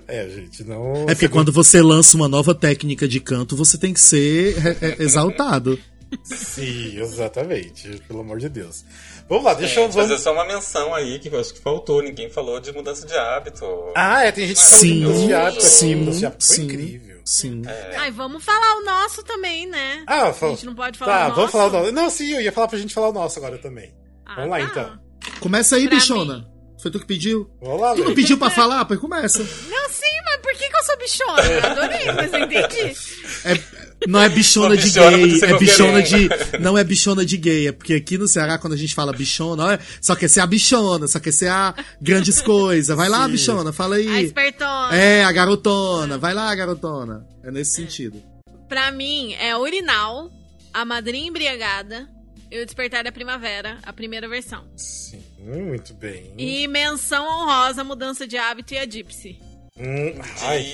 É, gente, não. É porque quando você lança uma nova técnica de canto, você tem que ser é, é, exaltado. Sim, exatamente. Pelo amor de Deus. Vamos lá, deixa é, eu. Vamos... fazer só uma menção aí que eu acho que faltou. Ninguém falou de mudança de hábito. Ah, é, tem gente que falou sim, de mudança de hábito. Sim, mudança de hábito. Foi sim, incrível. Sim. É. Ai, vamos falar o nosso também, né? Ah, fal... A gente não pode falar tá, o nosso. vamos falar o nosso. Não, sim, eu ia falar pra gente falar o nosso agora também. Ah, vamos lá, tá. então. Começa aí, pra bichona. Mim. Foi tu que pediu? Vamos lá, Tu não pediu pra falar? Pois começa. Não, sim, mas por que, que eu sou bichona? Eu adorei, mas eu entendi. É, não é bichona de bichona gay, é bichona de. Não é bichona de gay, é porque aqui no Ceará, quando a gente fala bichona, é, só quer ser a bichona, só quer ser a grandes <laughs> coisas. Vai lá, Sim. bichona, fala aí. A espertona. É, a garotona. Vai lá, garotona. É nesse é. sentido. Pra mim, é urinal, a madrinha embriagada, e o Despertar da Primavera, a primeira versão. Sim, muito bem. E menção honrosa, mudança de hábito e a Gypsy. Hum,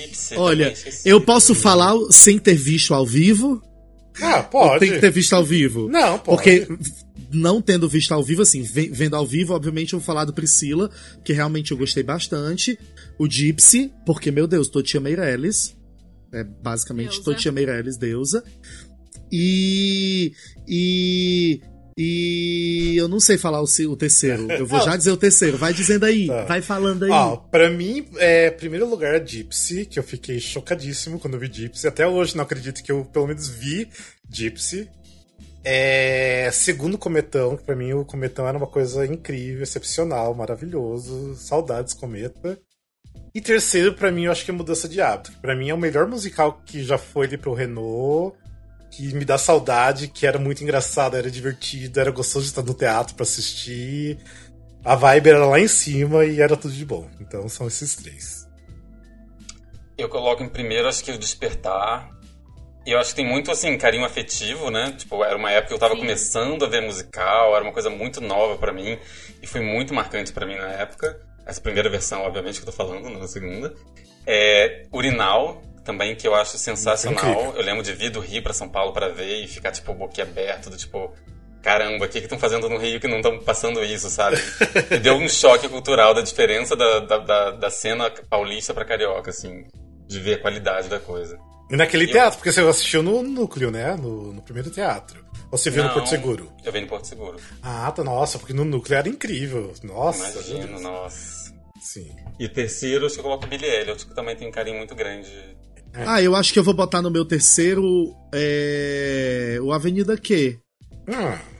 Gypsy Olha, eu posso falar sem ter visto ao vivo? Ah, pode. Tem que ter visto ao vivo? Não, pode. Porque não tendo visto ao vivo, assim, vendo ao vivo, obviamente eu vou falar do Priscila, que realmente eu gostei bastante. O Gypsy, porque, meu Deus, Totia Meirelles. É basicamente deusa. Totia Meirelles, deusa. E. E. E eu não sei falar o, o terceiro. Eu vou <laughs> já dizer o terceiro. Vai dizendo aí. Tá. Vai falando aí. Ó, pra mim, é, primeiro lugar, é Gypsy, que eu fiquei chocadíssimo quando eu vi Gypsy. Até hoje não acredito que eu, pelo menos, vi Gypsy. É, segundo Cometão, que pra mim o Cometão era uma coisa incrível, excepcional, maravilhoso. Saudades, Cometa. E terceiro, para mim, eu acho que é Mudança de Hábito. Para mim é o melhor musical que já foi ali pro Renault que me dá saudade, que era muito engraçado, era divertido, era gostoso de estar no teatro para assistir. A vibe era lá em cima e era tudo de bom. Então são esses três. Eu coloco em primeiro, acho que o Despertar. E eu acho que tem muito, assim, carinho afetivo, né? Tipo, era uma época que eu tava Sim. começando a ver musical, era uma coisa muito nova para mim. E foi muito marcante para mim na época. Essa primeira versão, obviamente, que eu tô falando, não a segunda. É, Urinal, também que eu acho sensacional. Eu lembro de vir do Rio para São Paulo para ver e ficar, tipo, boquiaberto, do tipo, caramba, o que estão fazendo no Rio que não estão passando isso, sabe? <laughs> E deu um choque cultural da diferença da, da, da, da cena paulista para carioca, assim, de ver a qualidade da coisa. E naquele e teatro, eu... porque você assistiu no núcleo, né? No, no primeiro teatro. Ou você viu não, no Porto Seguro? Eu vi no Porto Seguro. Ah, tá, nossa, porque no núcleo era incrível. Nossa. Imagino, nossa. Sim. E terceiro, acho que eu coloco Billy Elliot, que também tem um carinho muito grande é. Ah, eu acho que eu vou botar no meu terceiro é... o Avenida Q. Hum.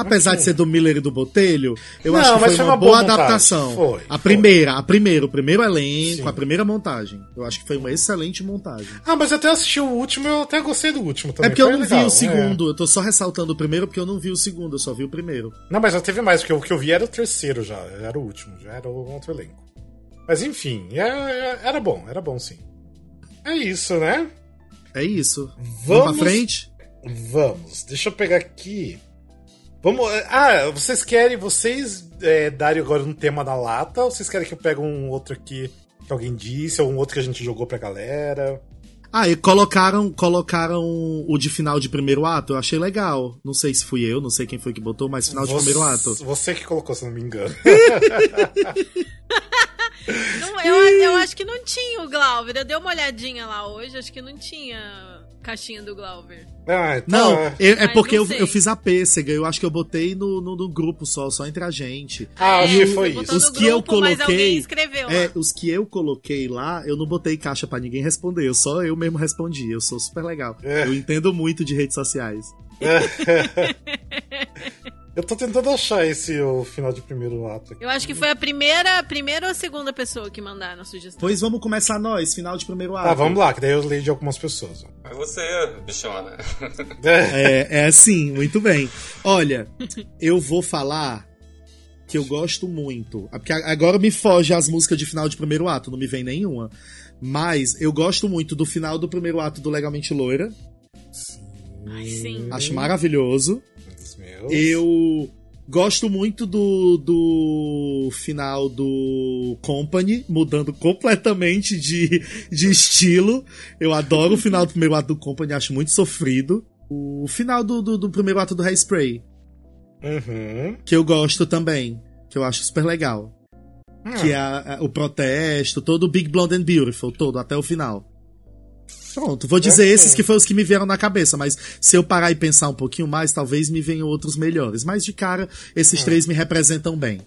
Apesar de ser do Miller e do Botelho, eu não, acho que foi, foi uma, uma, boa, boa adaptação. Foi, a primeira, foi. a primeira, o primeiro elenco, Sim. a primeira montagem. Eu acho que foi uma excelente montagem. Ah, mas eu até assisti o último, eu até gostei do último também. É porque foi eu não legal, vi o segundo. É. Eu tô só ressaltando o primeiro porque eu não vi o segundo, eu só vi o primeiro. Não, mas já teve mais, porque o que eu vi era o terceiro já, era o último, já era o outro elenco. Mas enfim, era, é, é, era bom, era bom sim. É isso, né? É isso. Vamos, Vamos pra frente? Vamos. Deixa eu pegar aqui. Vamos. Ah, vocês querem vocês é, darem agora um tema na lata ou vocês querem que eu pegue um outro aqui que alguém disse ou um outro que a gente jogou pra galera? Ah, e colocaram, colocaram o de final de primeiro ato, eu achei legal. Não sei se fui eu, não sei quem foi que botou, mas final você, de primeiro ato. Você que colocou, se não me engano. <laughs> Não, eu, eu acho que não tinha o Glauber. Eu dei uma olhadinha lá hoje, acho que não tinha caixinha do Glauber. Ah, então não, é, é porque eu, eu, fiz a pêssega, eu acho que eu botei no, no, no, grupo só, só entre a gente. Ah, acho que foi isso. Os que grupo, eu coloquei. Escreveu, é, os que eu coloquei lá, eu não botei caixa para ninguém responder, eu só eu mesmo respondi. Eu sou super legal. É. Eu entendo muito de redes sociais. <laughs> <laughs> É. Eu tô tentando achar esse o final de primeiro ato. Aqui. Eu acho que foi a primeira, primeira ou a segunda pessoa que mandaram a sugestão. Pois vamos começar nós, final de primeiro ato. Ah, vamos lá, que daí eu leio de algumas pessoas. É você, bichona. <laughs> é, é assim, muito bem. Olha, eu vou falar que eu gosto muito. Porque agora me foge as músicas de final de primeiro ato, não me vem nenhuma. Mas eu gosto muito do final do primeiro ato do Legalmente Loira. Sim. Ai, sim. Acho maravilhoso. Eu gosto muito do, do final do Company, mudando completamente de, de estilo. Eu adoro o final do primeiro ato do Company, acho muito sofrido. O final do, do, do primeiro ato do Hairspray. Uhum. Que eu gosto também. Que eu acho super legal. Que é a, a, o protesto, todo o Big Blonde and Beautiful, todo, até o final. Pronto, vou dizer esses que foram os que me vieram na cabeça, mas se eu parar e pensar um pouquinho mais, talvez me venham outros melhores. Mas de cara, esses hum. três me representam bem.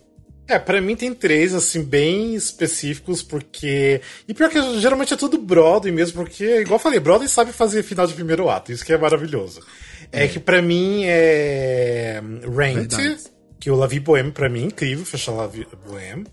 É, para mim tem três, assim, bem específicos, porque. E pior que geralmente é tudo Broadway mesmo, porque, igual eu falei, Broadway sabe fazer final de primeiro ato, isso que é maravilhoso. É, é que para mim é. Rent, Verdade. que o Lavi Boheme, pra mim, é incrível, fechar Lavi Boheme.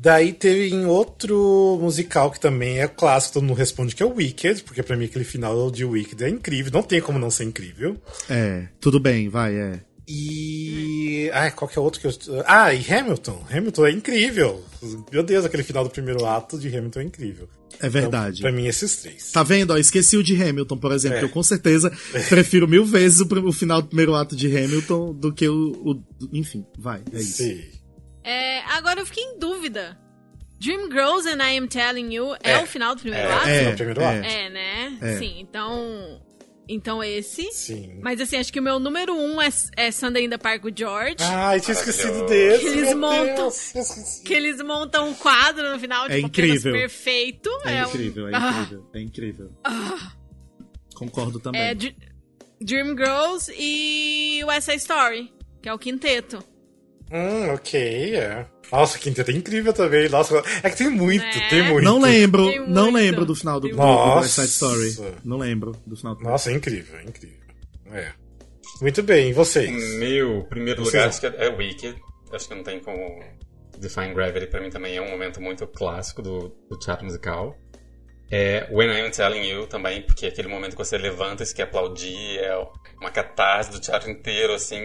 Daí teve em outro musical que também é clássico, todo mundo responde que é o Wicked, porque para mim aquele final de Wicked é incrível, não tem como não ser incrível. É, tudo bem, vai, é. E. Ah, qual que é outro que eu. Ah, e Hamilton. Hamilton é incrível. Meu Deus, aquele final do primeiro ato de Hamilton é incrível. É verdade. Então, pra mim, esses três. Tá vendo? Ó, esqueci o de Hamilton, por exemplo. É. Eu com certeza prefiro mil vezes o, o, final do primeiro ato de Hamilton do que o. o enfim, vai. É isso. Sim. É, agora eu fiquei em dúvida. Dream Girls and I Am Telling You é, é o final do primeiro é, ato? É, é, primeiro ato. É, né? É. Sim, então então esse. Sim. Mas assim, acho que o meu número um é, é Sunday in the Park with George. Ai, tinha esquecido desse. Que eles montam. que eles montam um quadro no final, é tipo, incrível. perfeito. É, é incrível, um... é incrível, é incrível. Ah. Concordo também. É Dream Girls e West Side Story, que é o quinteto. Hum, ok, é. Nossa, Quinteto é incrível também. Nossa, é que tem muito, é. tem muito. Não lembro, tem não muito. lembro do final do, do, do West Side Story. Não lembro do final do Nossa, é incrível, é incrível. É. Muito bem, e vocês? Meu primeiro lugar acho que é Wicked. Acho que não tem como. Define Gravity pra mim também é um momento muito clássico do, do teatro musical. É When I'm Telling You também, porque é aquele momento que você levanta e se quer aplaudir, é uma catarse do teatro inteiro, assim,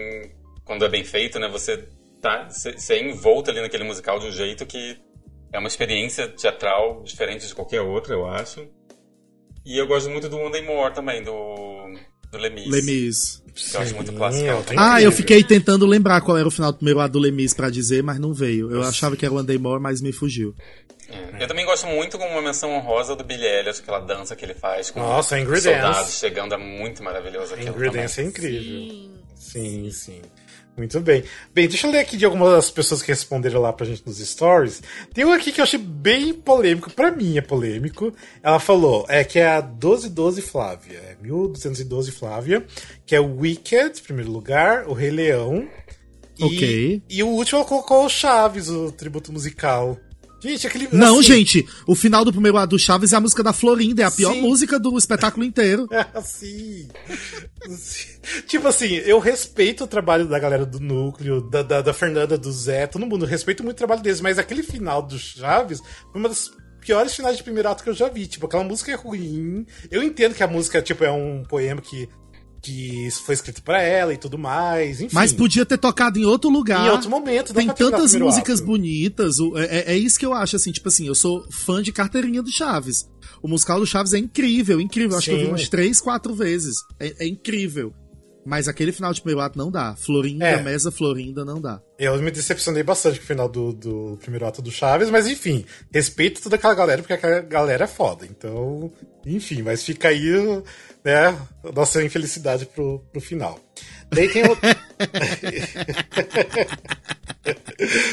quando é bem feito, né? Você tá ser envolto ali naquele musical de um jeito que é uma experiência teatral diferente de qualquer outra, eu acho. E eu gosto muito do One Day More também, do, do Lemis. Lemis. Que eu acho muito clássico. Ah, eu fiquei tentando lembrar qual era o final do primeiro ato do Lemis pra dizer, mas não veio. Eu achava que era One Day More, mas me fugiu. É. Eu também gosto muito como uma menção honrosa do Billy Elliot, aquela dança que ele faz com Nossa, os soldados chegando, é muito maravilhoso aquilo. Ingrid Dance é incrível. Sim, sim. sim. Muito bem. Bem, deixa eu ler aqui de algumas pessoas que responderam lá pra gente nos stories. Tem um aqui que eu achei bem polêmico, pra mim é polêmico. Ela falou, é que é a 1212 Flávia, é 1212 Flávia, que é o Wicked, em primeiro lugar, o Rei Leão. Ok. E, e o último ela colocou o Chaves, o tributo musical. Gente, aquele. Não, assim... gente, o final do primeiro ato do Chaves é a música da Florinda, é a pior Sim. música do espetáculo inteiro. <laughs> É assim. tipo assim, eu respeito o trabalho da galera do núcleo, da, da, da Fernanda, do Zé, todo mundo, respeito muito o trabalho deles, mas aquele final do Chaves foi uma das piores finais de primeiro ato que eu já vi. Tipo, aquela música é ruim. Eu entendo que a música, tipo, é um poema que que foi escrito para ela e tudo mais, enfim. Mas podia ter tocado em outro lugar. Em outro momento. Tem tantas músicas ato. bonitas. É, é, é, isso que eu acho, assim, tipo assim, eu sou fã de carteirinha do Chaves. O musical do Chaves é incrível, incrível. Acho Sim. que eu vi umas três, quatro vezes. É, é incrível. Mas aquele final de primeiro ato não dá. Florinda, é. Mesa Florinda não dá. Eu me decepcionei bastante com o final do, do primeiro ato do Chaves, mas enfim, respeito toda aquela galera, porque aquela galera é foda. Então, enfim, mas fica aí, né, nossa infelicidade pro, pro final. Daí tem o. <laughs>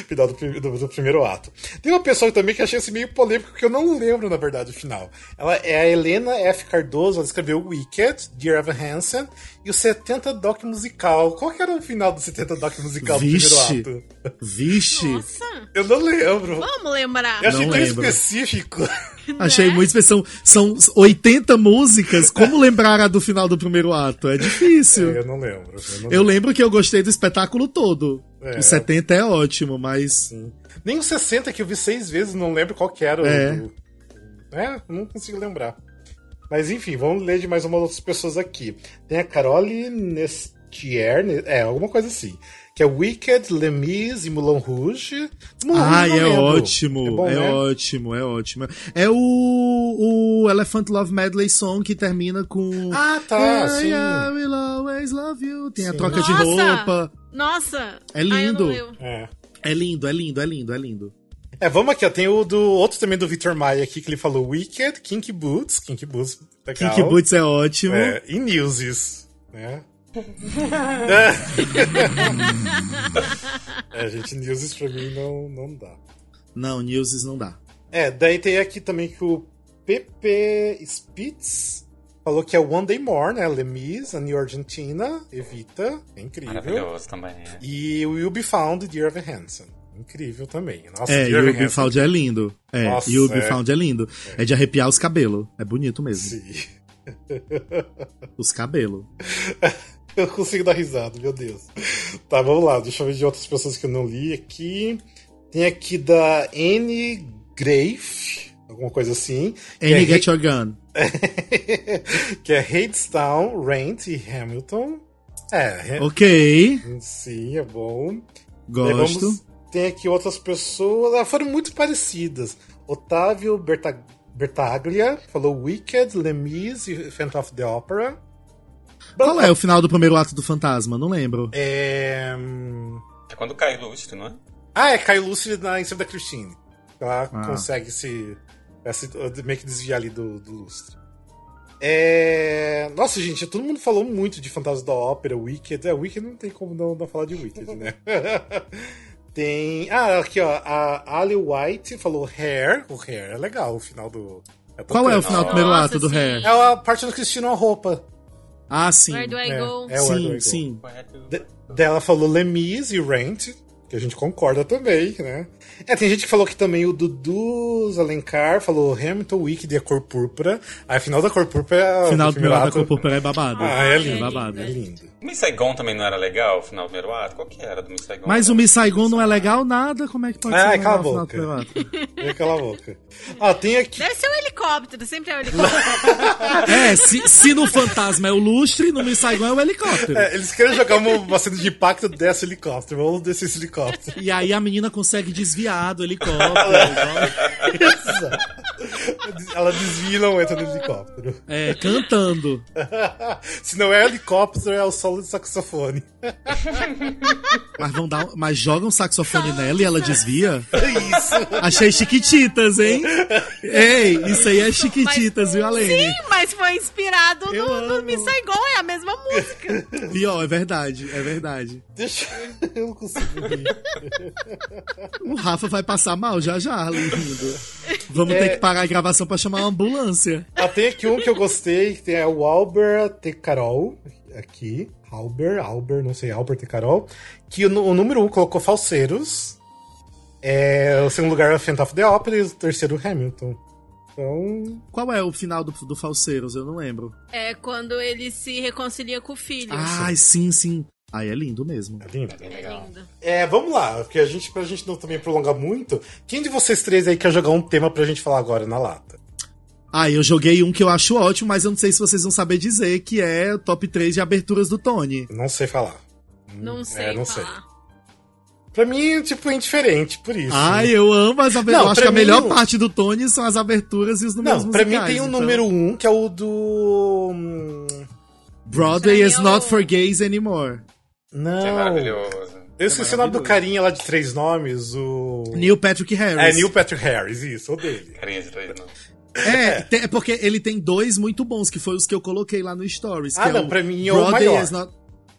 final do, do, do, primeiro ato. Tem uma pessoa também que achei esse meio polêmico, que eu não lembro, na verdade, o final. Ela é a Helena F. Cardoso, ela escreveu Wicked, Dear Evan Hansen, e o 70 Doc Musical. Qual que era o final do 70 Doc Musical Vixe, do primeiro ato? Vixe! Nossa! Eu não lembro. Vamos lembrar. Eu achei tão específico. <laughs> Achei né? muito específico. São, são 80 músicas. Como lembrar a do final do primeiro ato? É difícil. É, eu não lembro. Eu, não eu lembro que eu gostei do espetáculo todo. É, o 70 é ótimo, mas. Sim. Nem o 60 que eu vi seis vezes, não lembro qual que era. É. O... É, não consigo lembrar. Mas enfim, vamos ler de mais uma outras pessoas aqui. Tem a Carole Nestier, é, alguma coisa assim que é Wicked, Lemis e Moulin Rouge. Moulin Ai, é ótimo, é, bom, é né? ótimo, é ótimo. É o, o Elephant Love Medley Song que termina com Ah, tá, sim. I will always love you. Tem sim. a troca Nossa, de roupa. Nossa! É lindo. Ai, é. é lindo, é lindo, é lindo, é lindo. É, vamos aqui, ó. Tem o do outro também do Victor Maia aqui, que ele falou Wicked, Kinky Boots. Kinky Boots, legal. Kinky Boots é ótimo. É, e Newsies, né? <laughs> é, gente, Newsies pra mim não, não dá. Não, Newsies não dá. É, daí tem aqui também que o PP Spitz falou que é One Day More, né? Lemis, a New Argentina, Evita, é incrível. Maravilhoso também. É. E Will Be Found, Dear Evan Hansen. Incrível também. Nossa, é, Will Be Found é lindo. É, Nossa, Will Be é. Found é lindo. É. é de arrepiar os cabelos. É bonito mesmo. Sim. <laughs> os cabelos. Eu consigo dar risada, meu Deus. Tá, vamos lá. Deixa eu ver de outras pessoas que eu não li aqui. Tem aqui da Anne Grave, alguma coisa assim. Anne é Get Your Gun. <laughs> que é Hadestown, Rent e Hamilton. É. Ok. Sim, é bom. Gosto. Vamos, tem aqui outras pessoas. Ah, foram muito parecidas. Otávio Berta, Bertaglia falou Wicked, Lemis e Phantom of the Opera. Qual é o final do primeiro ato do fantasma? Não lembro. É. É quando cai Lustre, não é? Ah, é, cai Lustre na, em cima da Christine. Ela ah. consegue se, se. meio que desviar ali do, do lustre. É... Nossa, gente, todo mundo falou muito de Fantasma da Ópera, Wicked. É, Wicked não tem como não, não falar de Wicked, né? <laughs> tem. Ah, aqui, ó. A Ali White falou Hair. O Hair é legal, o final do. É Qual é o final do primeiro ato do Hair? É a parte do Cristina a roupa. Ah, sim. Where do I é, go? É, sim, sim. De, dela falou Lemis e Rent, que a gente concorda também, né? É, tem gente que falou que também o Dudu Alencar falou Hamilton Wicked e a Cor Púrpura. Aí, final da Cor Púrpura é. Final do primeiro ato da Cor Púrpura é babado. Ah, é lindo. É babado. É lindo. O Miss Saigon também não era legal, o final do primeiro ato? Qual que era do Miss Saigon? Mas o Miss Saigon não é legal nada? Como é que pode ah, ser cala a boca. <laughs> É, cala a boca. Ah, tem aqui... Deve ser um helicóptero, sempre é um helicóptero. <laughs> é, se, se no Fantasma é o lustre, no Miss Saigon é o helicóptero. É, eles querem jogar uma, uma cena de impacto desse helicóptero, vamos descer esse helicóptero. E aí a menina consegue desviar do helicóptero. <laughs> Ela desvia e não entra no helicóptero. É, cantando. Se não é helicóptero, é o solo de saxofone. Mas, vão dar, mas jogam um saxofone nela e ela desvia? Isso. Achei chiquititas, hein? Ei, isso aí é chiquititas, mas, viu, Alene? Sim, mas foi inspirado Eu no, no Miss Saigon, é a mesma música. Pior, é verdade, é verdade. Deixa eu não consigo rir. O Rafa vai passar mal já já, lindo. Vamos é... ter que parar a gravação pra chamar uma ambulância. Ah, tem aqui um que eu gostei, que é o Albert T. Carol, aqui. Albert, Albert, não sei, Albert e Carol. Que o, o número um colocou Falseiros. É, o segundo lugar é Phantom of the Opera e o terceiro Hamilton. Então. Qual é o final do, do Falseiros? Eu não lembro. É quando ele se reconcilia com o filho. Ah, sim, sim. Aí é lindo mesmo. É lindo. É, legal. é vamos lá, porque a gente, pra gente não também prolongar muito, quem de vocês três aí quer jogar um tema pra gente falar agora na lata? Ah, eu joguei um que eu acho ótimo, mas eu não sei se vocês vão saber dizer, que é o top 3 de aberturas do Tony. Não sei falar. Não hum, sei. É, não falar. sei. Pra mim, tipo, é indiferente, por isso. Ai, eu amo as aberturas. Eu acho que a melhor parte do Tony são as aberturas e os números Não, pra mim tem o então... número 1, um, que é o do... Hum, Broadway is not for gays anymore. Não. é maravilhoso. Eu esqueci é o nome do carinha lá de três nomes, o. Neil Patrick Harris. É, Neil Patrick Harris, isso, o dele. Carinha de três nomes. É, é porque ele tem dois muito bons, que foi os que eu coloquei lá no Stories. Ah, não, é pra mim é o maior. Not,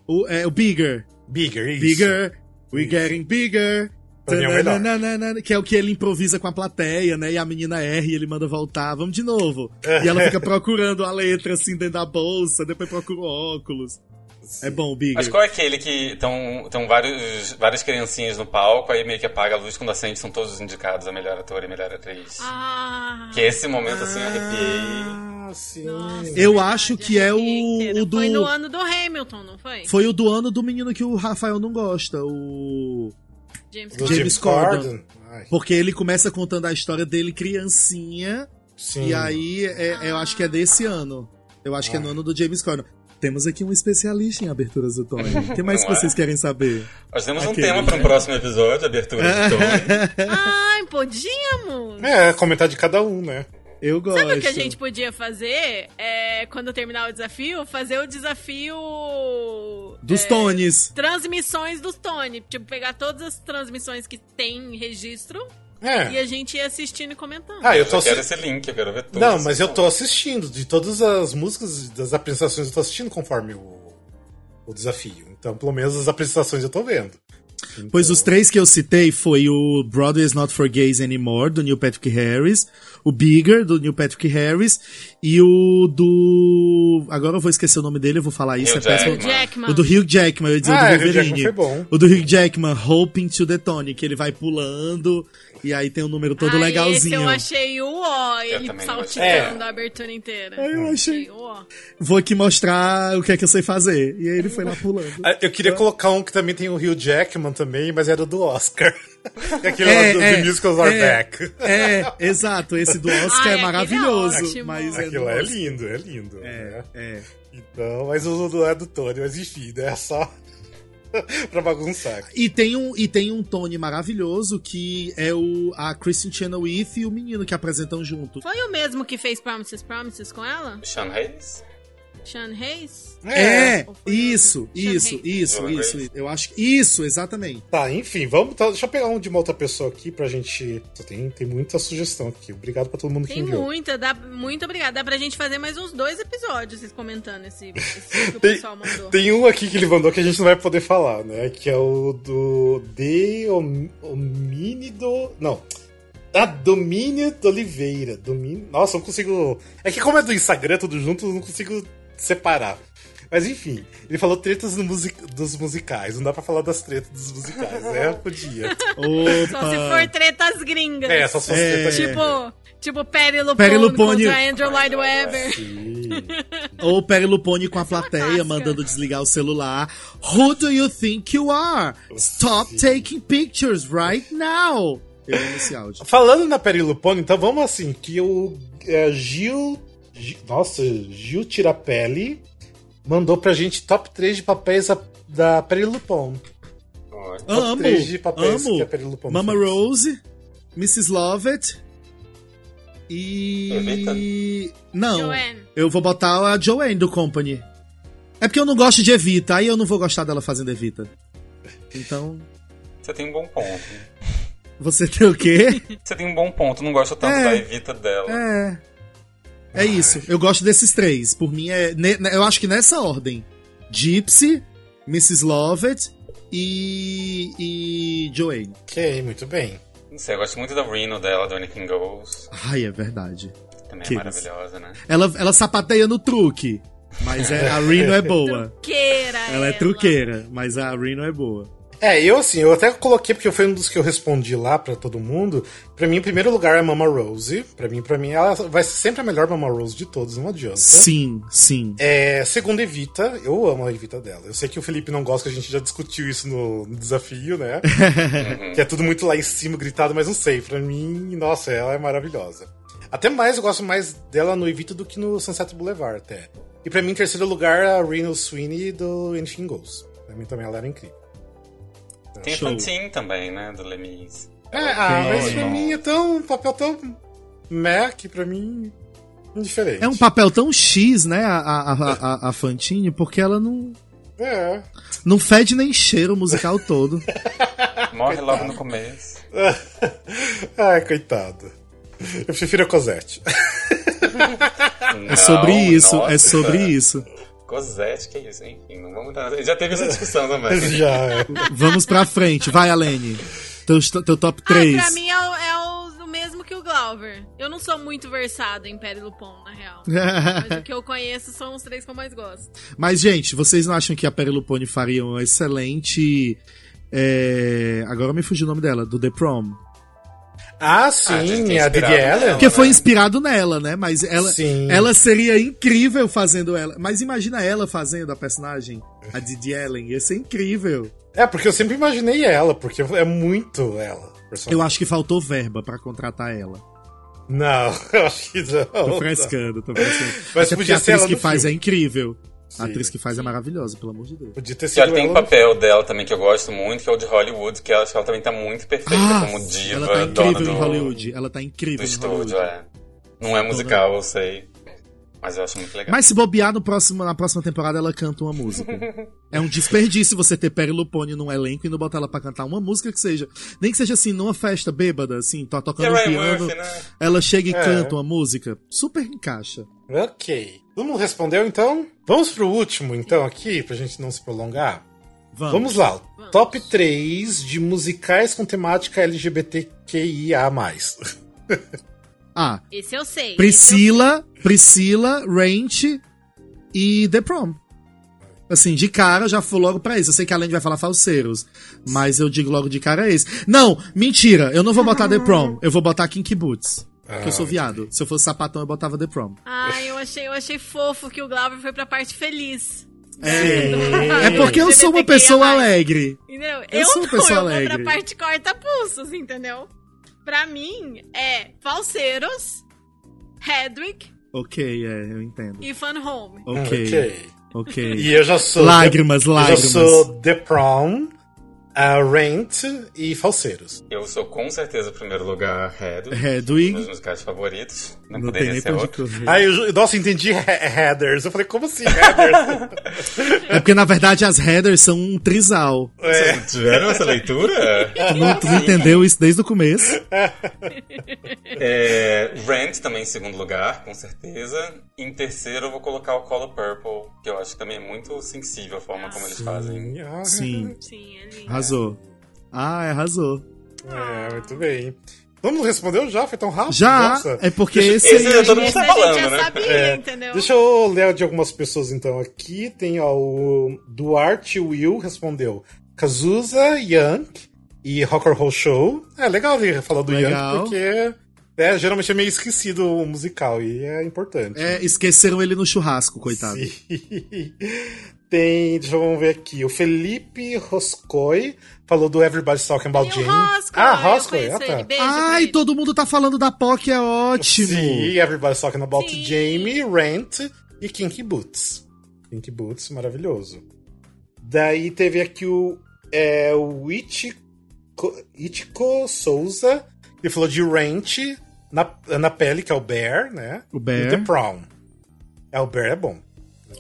o, é o Bigger. Bigger, isso. Bigger, we're getting bigger. É que é o que ele improvisa com a plateia, né? E a menina erra e ele manda voltar, vamos de novo. e ela fica procurando a letra assim dentro da bolsa, depois procura o óculos. É bom, Big. Mas qual é aquele que estão vários, várias criancinhas no palco, aí meio que apaga a luz quando acende, são todos indicados a melhor ator e melhor atriz. Ah. Que é esse momento assim, eu arrepiei. Ah, sim. Nossa, eu acho que é o, o, do. Foi no ano do Hamilton, não foi? Foi o do ano do menino que o Rafael não gosta, o. James, James, James Corden. Porque ele começa contando a história dele criancinha. Sim. E aí é, ah. eu acho que é desse ano. Eu acho ah. que é no ano do James Corden. Temos aqui um especialista em aberturas do Tony. <laughs> O que mais que vocês é? querem saber? Nós temos Aquele. um tema para um próximo episódio, abertura do Tony. <laughs> Ai, podíamos! É, comentar de cada um, né? Eu gosto. Sabe o que a gente podia fazer? É, quando terminar o desafio, fazer o desafio. Dos é, Tones. Transmissões dos Tony. Tipo, pegar todas as transmissões que tem registro é. E a gente ia assistindo e comentando. Ah, eu, tô eu quero esse link, eu quero ver tudo. Não, mas eu tô assistindo. De todas as músicas, das apresentações, eu tô assistindo conforme o, o desafio. Então, pelo menos as apresentações eu tô vendo. Então... Pois os três que eu citei foi o Broadway is Not for Gays Anymore, do Neil Patrick Harris, o Bigger, do Neil Patrick Harris, e o do. Agora eu vou esquecer o nome dele, eu vou falar isso. Hugh é péssimo. Jackman. O do Hugh Jackman, eu ia dizer Ah, o do Wolverine. Jackman foi bom. O do Hugh Jackman, Hoping to the Tony, que ele vai pulando, e aí tem um número todo Ah, legalzinho. Esse eu achei o ó, ele saltitando gostei. a abertura inteira. Ah, eu achei. o ó. Vou aqui mostrar o que é que eu sei fazer. E aí ele foi lá pulando. Ah, Eu queria colocar um que também tem o Hugh Jackman também, mas era do Oscar. <laughs> Aquele É, do é, The Musicals Are é. Back. É, exato. Esse do Oscar Ai, é é maravilhoso. ótimo. mas é Aquilo é lindo, é lindo. É, né? é. Então, mas o do é do Tony, mas enfim, né? É só <laughs> pra bagunçar. E tem um, e tem um Tony maravilhoso que é o a Kristen Chenoweth e o menino que apresentam junto. Foi o mesmo que fez Promises Promises com ela? Sean Hayes? Sean Hayes? É, foi isso, isso, Hayes. isso, isso, Grace. Eu acho que isso, exatamente. Tá, enfim, vamos. tá, deixa eu pegar um de uma outra pessoa aqui pra gente. Tem, tem muita sugestão aqui. Obrigado pra todo mundo que Tem enviou. muita, dá, muito obrigada. Dá pra gente fazer mais uns dois episódios, vocês comentando esse, esse <laughs> que o Tem, pessoal mandou. tem um aqui que ele mandou que a gente não vai poder falar, né? Que é o do De Hom- Homínido. Não. Ah, Domínio de Oliveira. Domínio... Nossa, eu não consigo. É que como é do Instagram tudo junto, eu não consigo separar. Mas enfim, ele falou tretas do music... dos musicais. Não dá pra falar das tretas dos musicais, né? <laughs> Podia. Só se for tretas gringas. É, só se fosse É. treta Tipo, tipo Perry Lupone, Perry Lupone. contra Andrew Lloyd Webber. Sim. <laughs> Ou Perry Lupone com a plateia clássica. mandando desligar o celular. Who do you think you are? Stop taking pictures right now. Eu amo esse áudio. Falando na Perry Lupone, então vamos assim, que o é, Gil- Nossa, Gil Tirapelli mandou pra gente top 3 de papéis da, da Perry Lupone. Oi. Top Amo, três de papéis amo. que a Perry Lupone Mama fez. Rose, Mrs. Lovett e... Não, Joanne. eu vou botar a Joanne do Company. É porque eu não gosto de Evita, aí eu não vou gostar dela fazendo Evita. Então, Você tem um bom ponto. você tem o quê? Você tem um bom ponto, não gosto tanto É. da Evita dela. É. É isso. Eu gosto desses três. Por mim é. ne- Eu acho que nessa ordem: Gypsy, Mrs. Lovett e. e Joanne. Ok, muito bem. Não sei, eu gosto muito da Reno dela, do Anything Goes. Ai, é verdade. Também Que é maravilhosa, né? Ela, ela sapateia no truque. Mas é, a Reno é boa. Truqueira Ela é truqueira, mas a Reno é boa. É, eu assim, eu até coloquei, porque foi um dos que eu respondi lá pra todo mundo. Pra mim, em primeiro lugar é Mama Rose. Pra mim, pra mim, ela vai ser sempre a melhor Mama Rose de todos, não adianta. Sim, sim. É, segundo Evita, eu amo a Evita dela. Eu sei que o Felipe não gosta, que a gente já discutiu isso no, no desafio, né? <laughs> que é tudo muito lá em cima, gritado, mas não sei. Pra mim, nossa, ela é maravilhosa. Até mais, eu gosto mais dela no Evita do que no Sunset Boulevard, até. E pra mim, em terceiro lugar, a Reno Sweeney do Anything Goes. Pra mim também ela era incrível. Tem Show. a Fantine também, né? Do Lemis. É, ah, mas pra mim é tão. um papel tão. Mac, pra mim. indiferente. É um papel tão X, né, a, a, a, a- a Fantine, porque ela não. É. Não fede nem cheiro o musical todo. <laughs> Morre logo no começo. <laughs> Ai, coitado. Eu prefiro a Cosette. É sobre Não, isso, nossa. é sobre isso. Cosette, que isso, enfim, não vamos dar. Já teve essa discussão também. <laughs> Já. é. Vamos pra frente. Vai, Alene. Teu, teu top Ah, 3. pra mim é, o, é o- o mesmo que o Glauber. Eu não sou muito versado em Perry Lupon, na real. <laughs> Mas o que eu conheço são os três que eu mais gosto. Mas, gente, vocês não acham que a Perry Lupone faria um excelente. é, Agora me fugiu o nome dela, do The Prom. Ah, a sim, a Didi nela. Porque foi né? inspirado nela, né? Mas ela, Sim. ela seria incrível fazendo ela. Mas imagina ela fazendo a personagem, a Didi Allen. Ia ser incrível. É, porque eu sempre imaginei ela, porque é muito ela. Eu acho que faltou verba pra contratar ela. Não, <laughs> eu acho que não. Tô frescando, tô frescando. Mas Até podia a ser atriz ela que faz filme. é incrível. Sim. A atriz que faz é maravilhosa, pelo amor de Deus. Podia ter E sido ela tem um papel dela também que eu gosto muito, que é o de Hollywood, que eu acho que ela também tá muito perfeita Ah, como diva, ela tá dona incrível do, em Hollywood. Ela tá incrível do em estúdio, Hollywood. é. Não é musical, eu sei. Mas eu acho muito legal. Mas se bobear no próximo, na próxima temporada, ela canta uma música. <laughs> é um desperdício você ter Perry Lupone num elenco e não botar ela pra cantar uma música que seja. Nem que seja assim, numa festa bêbada, assim, tá tocando um piano. Murphy, né? Ela chega e É. canta uma música. Super encaixa. Ok. Todo mundo respondeu, então? Vamos pro último, então, aqui, pra gente não se prolongar. Vamos, Vamos lá. Vamos. Top 3 de musicais com temática LGBTQIA. <laughs> ah. Esse eu sei. Priscila, eu sei. Priscila, Ranch e The Prom. Assim, de cara, eu já fui logo pra isso. Eu sei que a Lene vai falar falseiros, mas eu digo logo de cara esse. Não, mentira, eu não vou botar The Prom, eu vou botar Kinky Boots. Ah, porque eu sou viado. Se eu fosse sapatão, eu botava The Prom. Ah, eu achei, eu achei fofo que o Glauber foi pra parte feliz. É, <laughs> é porque eu sou uma pessoa alegre. Entendeu? Eu, eu sou uma pessoa eu alegre. vou pra parte corta-pulsos, entendeu? Pra mim, é Falseiros, Hedwig. Ok, é, eu entendo. E Fun Home. Ok. okay. Ok. E eu já sou. Lágrimas, lágrimas. Eu já sou The Prom, uh, Rent e Falseiros. Eu sou com certeza o primeiro lugar Hedwig. Hedwig. Meus musicais favoritos. Não, não poderia ser outro. Ah, eu, nossa, entendi Headers. Eu falei, como assim Headers? <laughs> é porque na verdade as Headers são um trisal. É. Vocês tiveram essa leitura? Não, tu não entendeu isso desde o começo. É, Rent também em segundo lugar, com certeza. Em terceiro eu vou colocar o Color Purple, que eu acho que também é muito sensível a forma como eles fazem. Sim. Sim, é lindo. Arrasou. Ah, arrasou. É, muito bem. Vamos respondeu já? Foi tão rápido? Já! Nossa. É porque esse, esse aí. Todo mundo tá falando, né? Sabia, é. entendeu? Deixa eu ler de algumas pessoas então aqui. Tem ó, o Duarte Will respondeu. Cazuza, Young e Rock and Roll Show. É legal ele falar do legal. Young porque é, geralmente é meio esquecido o musical e é importante. É, esqueceram ele no churrasco, coitado. Tem, deixa eu ver aqui, o Felipe Roscoe falou do Everybody's Talking About Jane. ah, Roscoe, ah, tá. Ai, todo mundo tá falando da POC, é ótimo. Sim, Everybody's Talking About Sim. Jamie, Rent e Kinky Boots. Kinky Boots, maravilhoso. Daí teve aqui o, é, o Ichiko, Ichiko Souza, ele falou de Rent na, na pele, que é o Bear, né? O Bear. E The Prom. É, o Bear é bom.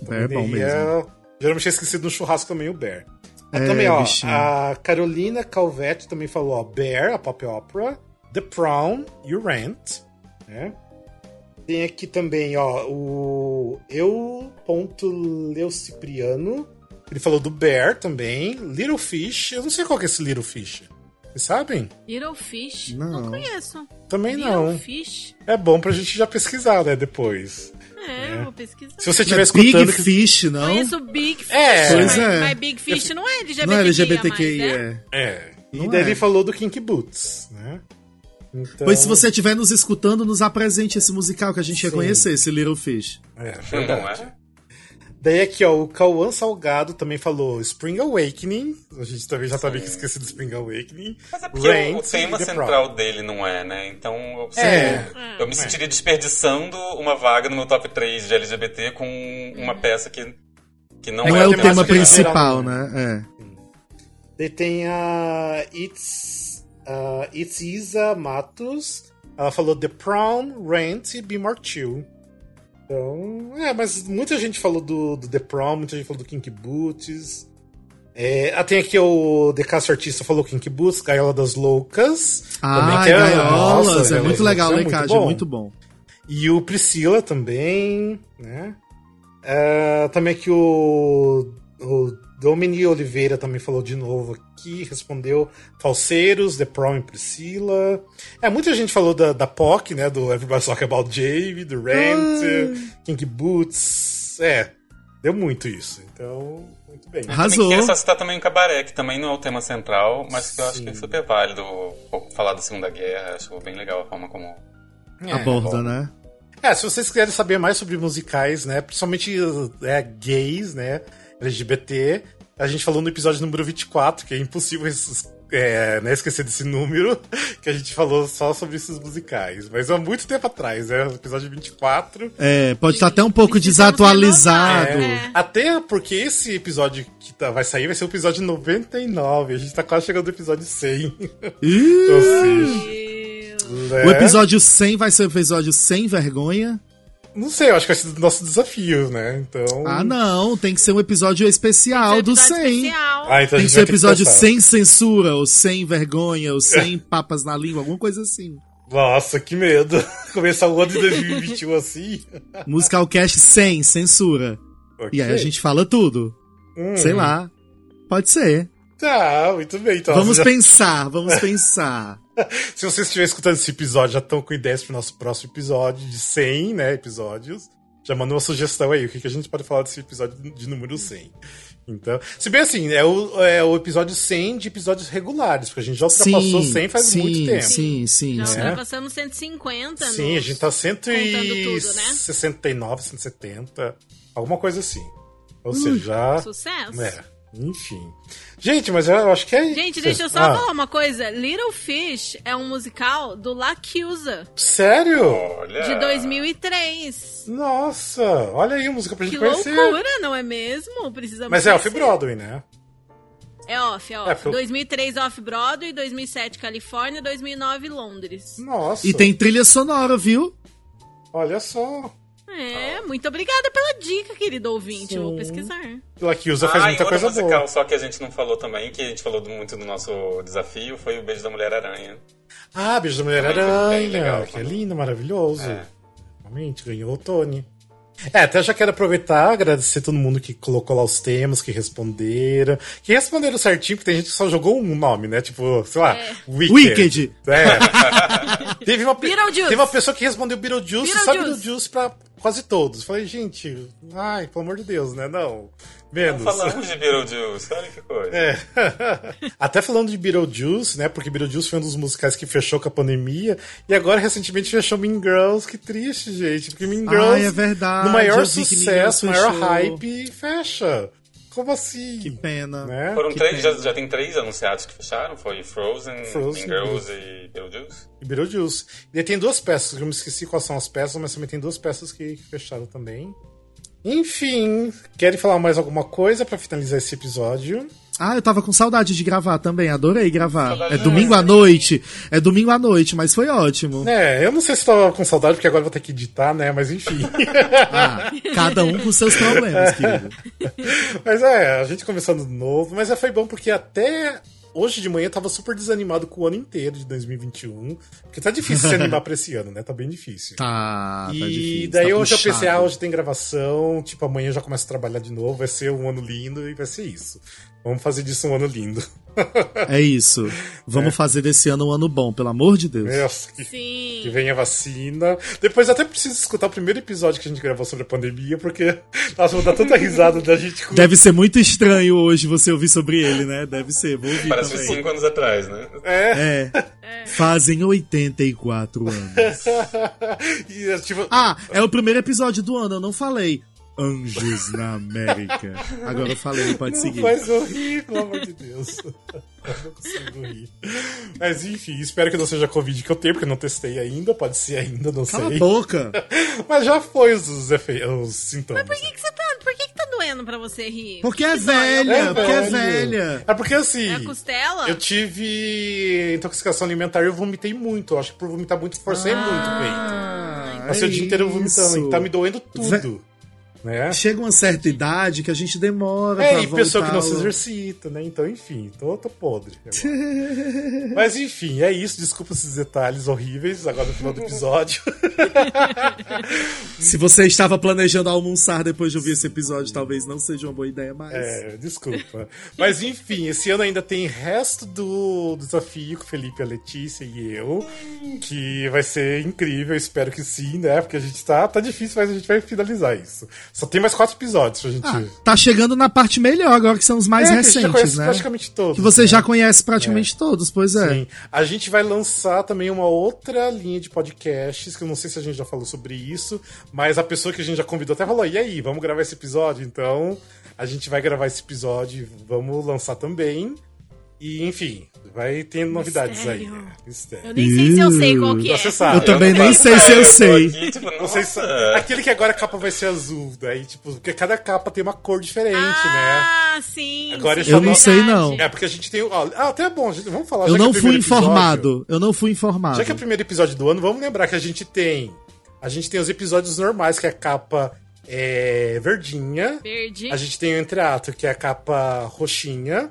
Bear é bom mesmo. Geralmente é esquecido no churrasco também o Bear. É, também, ó, bichinho. a Carolina Calvete também falou, ó, Bear, a pop opera, The Prom e o Rent, né? Tem aqui também, ó, o Eu ponto Leo Cipriano, ele falou do Bear também, Little Fish, eu não sei qual que é esse Little Fish. Vocês sabem? Little Fish? Não. Não conheço. Também Little não. Fish? É bom pra gente já pesquisar, né, depois. É, é. vou pesquisar. Se você estiver escutando... Big que... Fish, não? Conheço Big Fish. É. Pois é. Mas Big Fish não é LGBTQI, não é LGBTQI, mais, é. É. E não daí é. ele falou do Kinky Boots, né? Então... Pois se você estiver nos escutando, nos apresente esse musical que a gente Sim. ia conhecer, esse Little Fish. É, verdade. Não é? Daí aqui, ó, o Cauã Salgado também falou Spring Awakening. A gente também já sabia que esqueci do Spring Awakening. Mas é porque o tema central dele não é, né? Então eu, é. eu me sentiria desperdiçando uma vaga no meu top 3 de LGBT com uma peça que, que não, não é, é o tema principal, né? É. Daí tem a It's, uh, It's Isa Matos. Ela falou The Prom, Rent e Be More Chill. Então, é, mas muita gente falou do, do The Prom, muita gente falou do Kinky Boots. É, ah, tem aqui o The Castro Artista falou Kinky Boots, Gaiola das Loucas. Ah, também, que é, Gaiolas, nossa, é muito legal, né, Cade? É muito bom. E o Priscila também, né? É, também aqui o, o Domini Oliveira também falou de novo aqui, respondeu Falseiros, The Prom e Priscila. É, muita gente falou da, da POC, né? Do Everybody's Talking About Jamie, do Rent, ah. Kinky Boots. É, deu muito isso. Então, muito bem. Arrasou. Eu queria só citar também o Cabaré, que também não é o tema central, mas que eu Sim. acho que é super válido falar da Segunda Guerra. Acho bem legal a forma como... É, aborda, né? É, se vocês quiserem saber mais sobre musicais, né? Principalmente é, gays, né? LGBT. A gente falou no episódio número 24, que é impossível é, né, esquecer desse número, <laughs> que a gente falou só sobre esses musicais. Mas há muito tempo atrás, né? O episódio 24. É, pode estar até um pouco desatualizado. É, até porque esse episódio que tá, vai sair vai ser o episódio 99. A gente tá quase chegando no episódio 100. então, assim, né? O episódio 100 vai ser o episódio sem vergonha. Não sei, eu acho que vai ser do nosso desafio, né? Então. Ah, não, tem que ser um episódio especial um do 100. Especial. Ah, então tem que ser um episódio que sem censura, ou sem vergonha, ou sem <laughs> papas na língua, alguma coisa assim. Nossa, que medo. <laughs> Começar o ano de 2021 assim. Musical Cast sem censura. Okay. E aí a gente fala tudo. Hum. Sei lá. Pode ser. Tá, muito bem. Então, vamos já... pensar, vamos pensar. <laughs> Se vocês estiverem escutando esse episódio, já estão com ideias pro nosso próximo episódio de 100, né, episódios. Já mandou uma sugestão aí, o que, que a gente pode falar desse episódio de número 100. Então, se bem assim, é o, é o episódio 100 de episódios regulares, porque a gente já ultrapassou sim, 100 faz sim, muito tempo. Sim, sim, Já sim. ultrapassamos 150, Sim, a gente tá 169, tudo, né? 170, alguma coisa assim. Ou seja, já... Sucesso. É, enfim. Gente, mas eu acho que é Gente, deixa eu só ah. falar uma coisa. Little Fish é um musical do Lacusa. Sério? Olha. De 2003. Nossa, olha aí a música pra gente que conhecer. Que loucura, não é mesmo? Precisamos Mas é off-Broadway, né? É off, é off. É, foi... 2003 off-Broadway, 2007 Califórnia, 2009 Londres. Nossa. E tem trilha sonora, viu? Olha só. É, muito obrigada pela dica, querido ouvinte. Sim. Eu vou pesquisar. O usa faz ah, muita coisa musical, boa. Só que a gente não falou também, que a gente falou muito do nosso desafio, foi o Beijo da Mulher-Aranha. Ah, Beijo da Mulher-Aranha. Que é lindo, maravilhoso. É. Realmente, ganhou o Tony. É, até já quero aproveitar, agradecer todo mundo que colocou lá os temas, que responderam. Que responderam certinho, porque tem gente que só jogou um nome, né? Tipo, sei lá, é. Wicked. Wicked. É. <laughs> teve, uma, teve uma pessoa que respondeu Beetlejuice, Beetlejuice. só Beetlejuice pra quase todos. Falei, gente, ai, pelo amor de Deus, né? Não. Menos. Não falamos de Beetlejuice, olha que coisa. É. <laughs> Até falando de Beetlejuice, né? Porque Beetlejuice foi um dos musicais que fechou com a pandemia. E agora, recentemente, fechou Mean Girls. Que triste, gente. Porque Mean Girls, Ai, é verdade. no maior sucesso, maior hype, fecha. Como assim? Que pena. Né? Foram que três, pena. Já, já tem três anunciados que fecharam. Foi Frozen, Frozen Girls e Beetlejuice. E Beetlejuice. E tem duas peças, eu me esqueci quais são as peças, mas também tem duas peças que fecharam também. Enfim, querem falar mais alguma coisa para finalizar esse episódio? Ah, eu tava com saudade de gravar também, adorei gravar. Saudade é domingo à noite, é domingo à noite, mas foi ótimo. É, eu não sei se tava com saudade, porque agora vou ter que editar, né, mas enfim. <laughs> ah, cada um com seus problemas, querido. <laughs> Mas é, a gente começando de novo, mas é, foi bom porque até hoje de manhã eu tava super desanimado com o ano inteiro de 2021. Porque tá difícil se animar pra esse ano, né? Tá bem difícil. Tá. E tá difícil, daí tá hoje eu pensei, ah, hoje tem gravação, tipo, amanhã eu já começo a trabalhar de novo, vai ser um ano lindo e vai ser isso. Vamos fazer disso um ano lindo. É isso. Vamos é. fazer desse ano um ano bom, pelo amor de Deus. Nossa, que, Sim. que venha a vacina. Depois até preciso escutar o primeiro episódio que a gente gravou sobre a pandemia, porque nossa, vou dar tanta risada da gente. Com... Deve ser muito estranho hoje você ouvir sobre ele, né? Deve ser, vou ouvir Parece também. cinco anos atrás, né? É. é. é. Fazem 84 anos. <laughs> e, tipo... Ah, é o primeiro episódio do ano, eu não falei. Anjos na América. Agora eu falei, pode não seguir. Faz rir, pelo amor de Deus. Eu não consigo rir. Mas enfim, espero que não seja Covid que eu tenho, porque eu não testei ainda. Pode ser ainda, não Cala sei. Cala a boca! <laughs> Mas já foi os, os, os sintomas. Mas por que, que você tá. Por que, que tá doendo pra você rir? Porque é velha, é porque é velha. É porque assim. É a costela? Eu tive intoxicação alimentar e eu vomitei muito. Eu acho que por vomitar muito, forcei ah, muito o peito. Passei é o dia inteiro vomitando. E tá me doendo tudo. Né? Chega uma certa idade que a gente demora. É, e pessoa que não se exercita, né? Então, enfim, tô, tô podre. <laughs> Mas enfim, é isso. Desculpa esses detalhes horríveis agora no final do episódio. <laughs> se você estava planejando almoçar depois de ouvir esse episódio, talvez não seja uma boa ideia mais. É, desculpa. Mas enfim, esse ano ainda tem resto do desafio com o Felipe, a Letícia e eu, que vai ser incrível. Espero que sim, né? Porque a gente tá, tá difícil, mas a gente vai finalizar isso. Só tem mais quatro episódios pra gente. Ah, tá chegando na parte melhor agora, que são os mais é, recentes, né? praticamente todos. Que você né? já conhece praticamente é. todos, pois é. Sim. A gente vai lançar também uma outra linha de podcasts, que eu não sei se a gente já falou sobre isso, mas a pessoa que a gente já convidou até falou: e aí, vamos gravar esse episódio? Então, a gente vai gravar esse episódio, vamos lançar também. E, enfim, vai tendo novidades aí. Mistério. Eu nem sei se eu sei qual que é. Você sabe. Eu também eu nem sei se eu sei. Aqui, tipo, Aquele que agora a capa vai ser azul. Daí, tipo, porque cada capa tem uma cor diferente, ah, né? Ah, sim. Agora sim, eu não sei, não. É, porque a gente tem. Ó, ah, até é bom, gente, vamos falar. Eu não é fui informado. Episódio, eu não fui informado. Já que é o primeiro episódio do ano, vamos lembrar que a gente tem. A gente tem os episódios normais, que é a capa é, verdinha. Verde. A gente tem o entreato, que é a capa roxinha.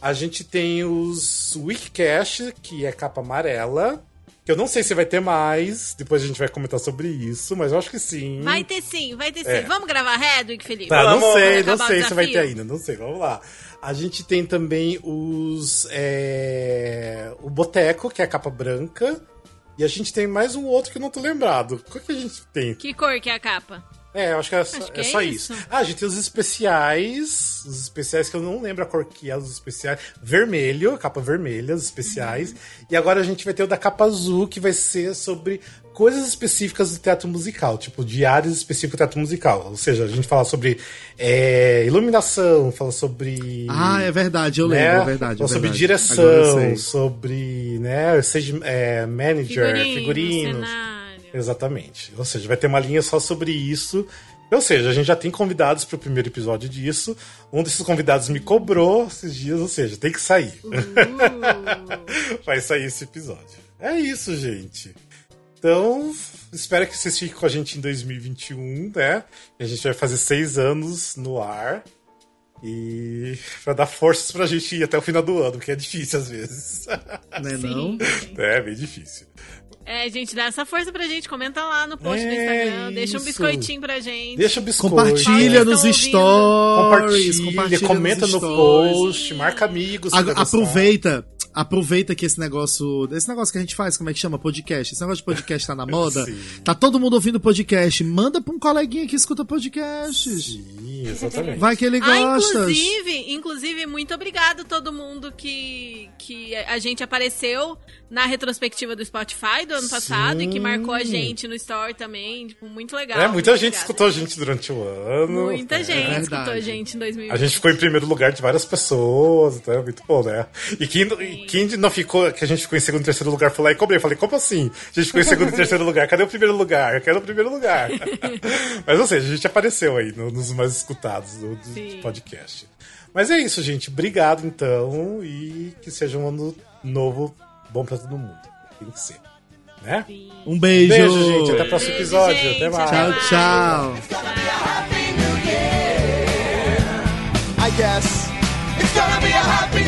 A gente tem os Wikicast, que é capa amarela. Que eu não sei se vai ter mais, depois a gente vai comentar sobre isso, mas eu acho que sim. Vai ter sim, vai ter sim. É. Vamos gravar Redwick, Felipe? Tá, não sei, não sei se vai ter ainda, não sei, vamos lá. A gente tem também os. É, o Boteco, que é a capa branca. E a gente tem mais um outro que eu não tô lembrado. Qual que a gente tem? Que cor que é a capa? É, eu acho que é, acho que é, é só isso. isso. Ah, a gente tem os especiais. Os especiais que eu não lembro a cor que é, os especiais. Vermelho, capa vermelha, os especiais. Uhum. E agora a gente vai ter o da capa azul, que vai ser sobre coisas específicas do teatro musical, tipo, de áreas específicas do teatro musical. Ou seja, a gente fala sobre é, iluminação, fala sobre. Ah, é verdade, eu né? lembro, é verdade. Fala é sobre verdade. direção, sobre, né, seja é, manager, Figurino, figurinos. Exatamente. Ou seja, vai ter uma linha só sobre isso. Ou seja, a gente já tem convidados para o primeiro episódio disso. Um desses convidados me cobrou esses dias, ou seja, tem que sair. Uh. <laughs> vai sair esse episódio. É isso, gente. Então, espero que vocês fiquem com a gente em 2021, né? A gente vai fazer seis anos no ar. E <laughs> para dar forças pra gente ir até o final do ano, que é difícil às vezes. Não é não? É, bem difícil. É, gente, dá essa força pra gente. Comenta lá no post é do Instagram. Isso. Deixa um biscoitinho pra gente. Deixa o biscoito. Compartilha nos stories. Compartilha, compartilha comenta no post. Marca amigos. aproveita aproveita que esse negócio. Esse negócio que a gente faz, como é que chama? Podcast. Esse negócio de podcast tá na moda. <laughs> Sim. Tá todo mundo ouvindo podcast. Manda pra um coleguinha que escuta podcast. Sim, exatamente. Vai que ele ah, gosta. Ah, inclusive, inclusive, muito obrigado a todo mundo que, que a gente apareceu na retrospectiva do Spotify do ano Sim. passado e que marcou a gente no Store também. Tipo, muito legal. É, muita gente obrigada. escutou a gente durante o ano. Muita é. gente é escutou a gente em 2020. A gente ficou em primeiro lugar de várias pessoas, então é muito bom, né? E quem, quem não ficou, que a gente ficou em segundo e terceiro lugar, foi lá e cobrei. Falei, como assim? A gente ficou em segundo e <laughs> terceiro lugar, cadê o primeiro lugar? Eu quero o primeiro lugar. <laughs> Mas, ou seja, a gente apareceu aí no, nos mais escutados do, do podcast. Mas é isso, gente. Obrigado, então, e que seja um ano novo bom pra todo mundo. Tem que ser. Né? Um beijo. Um Beijo, gente. Até o próximo episódio. Até mais. Tchau, tchau. I guess it's gonna be a happy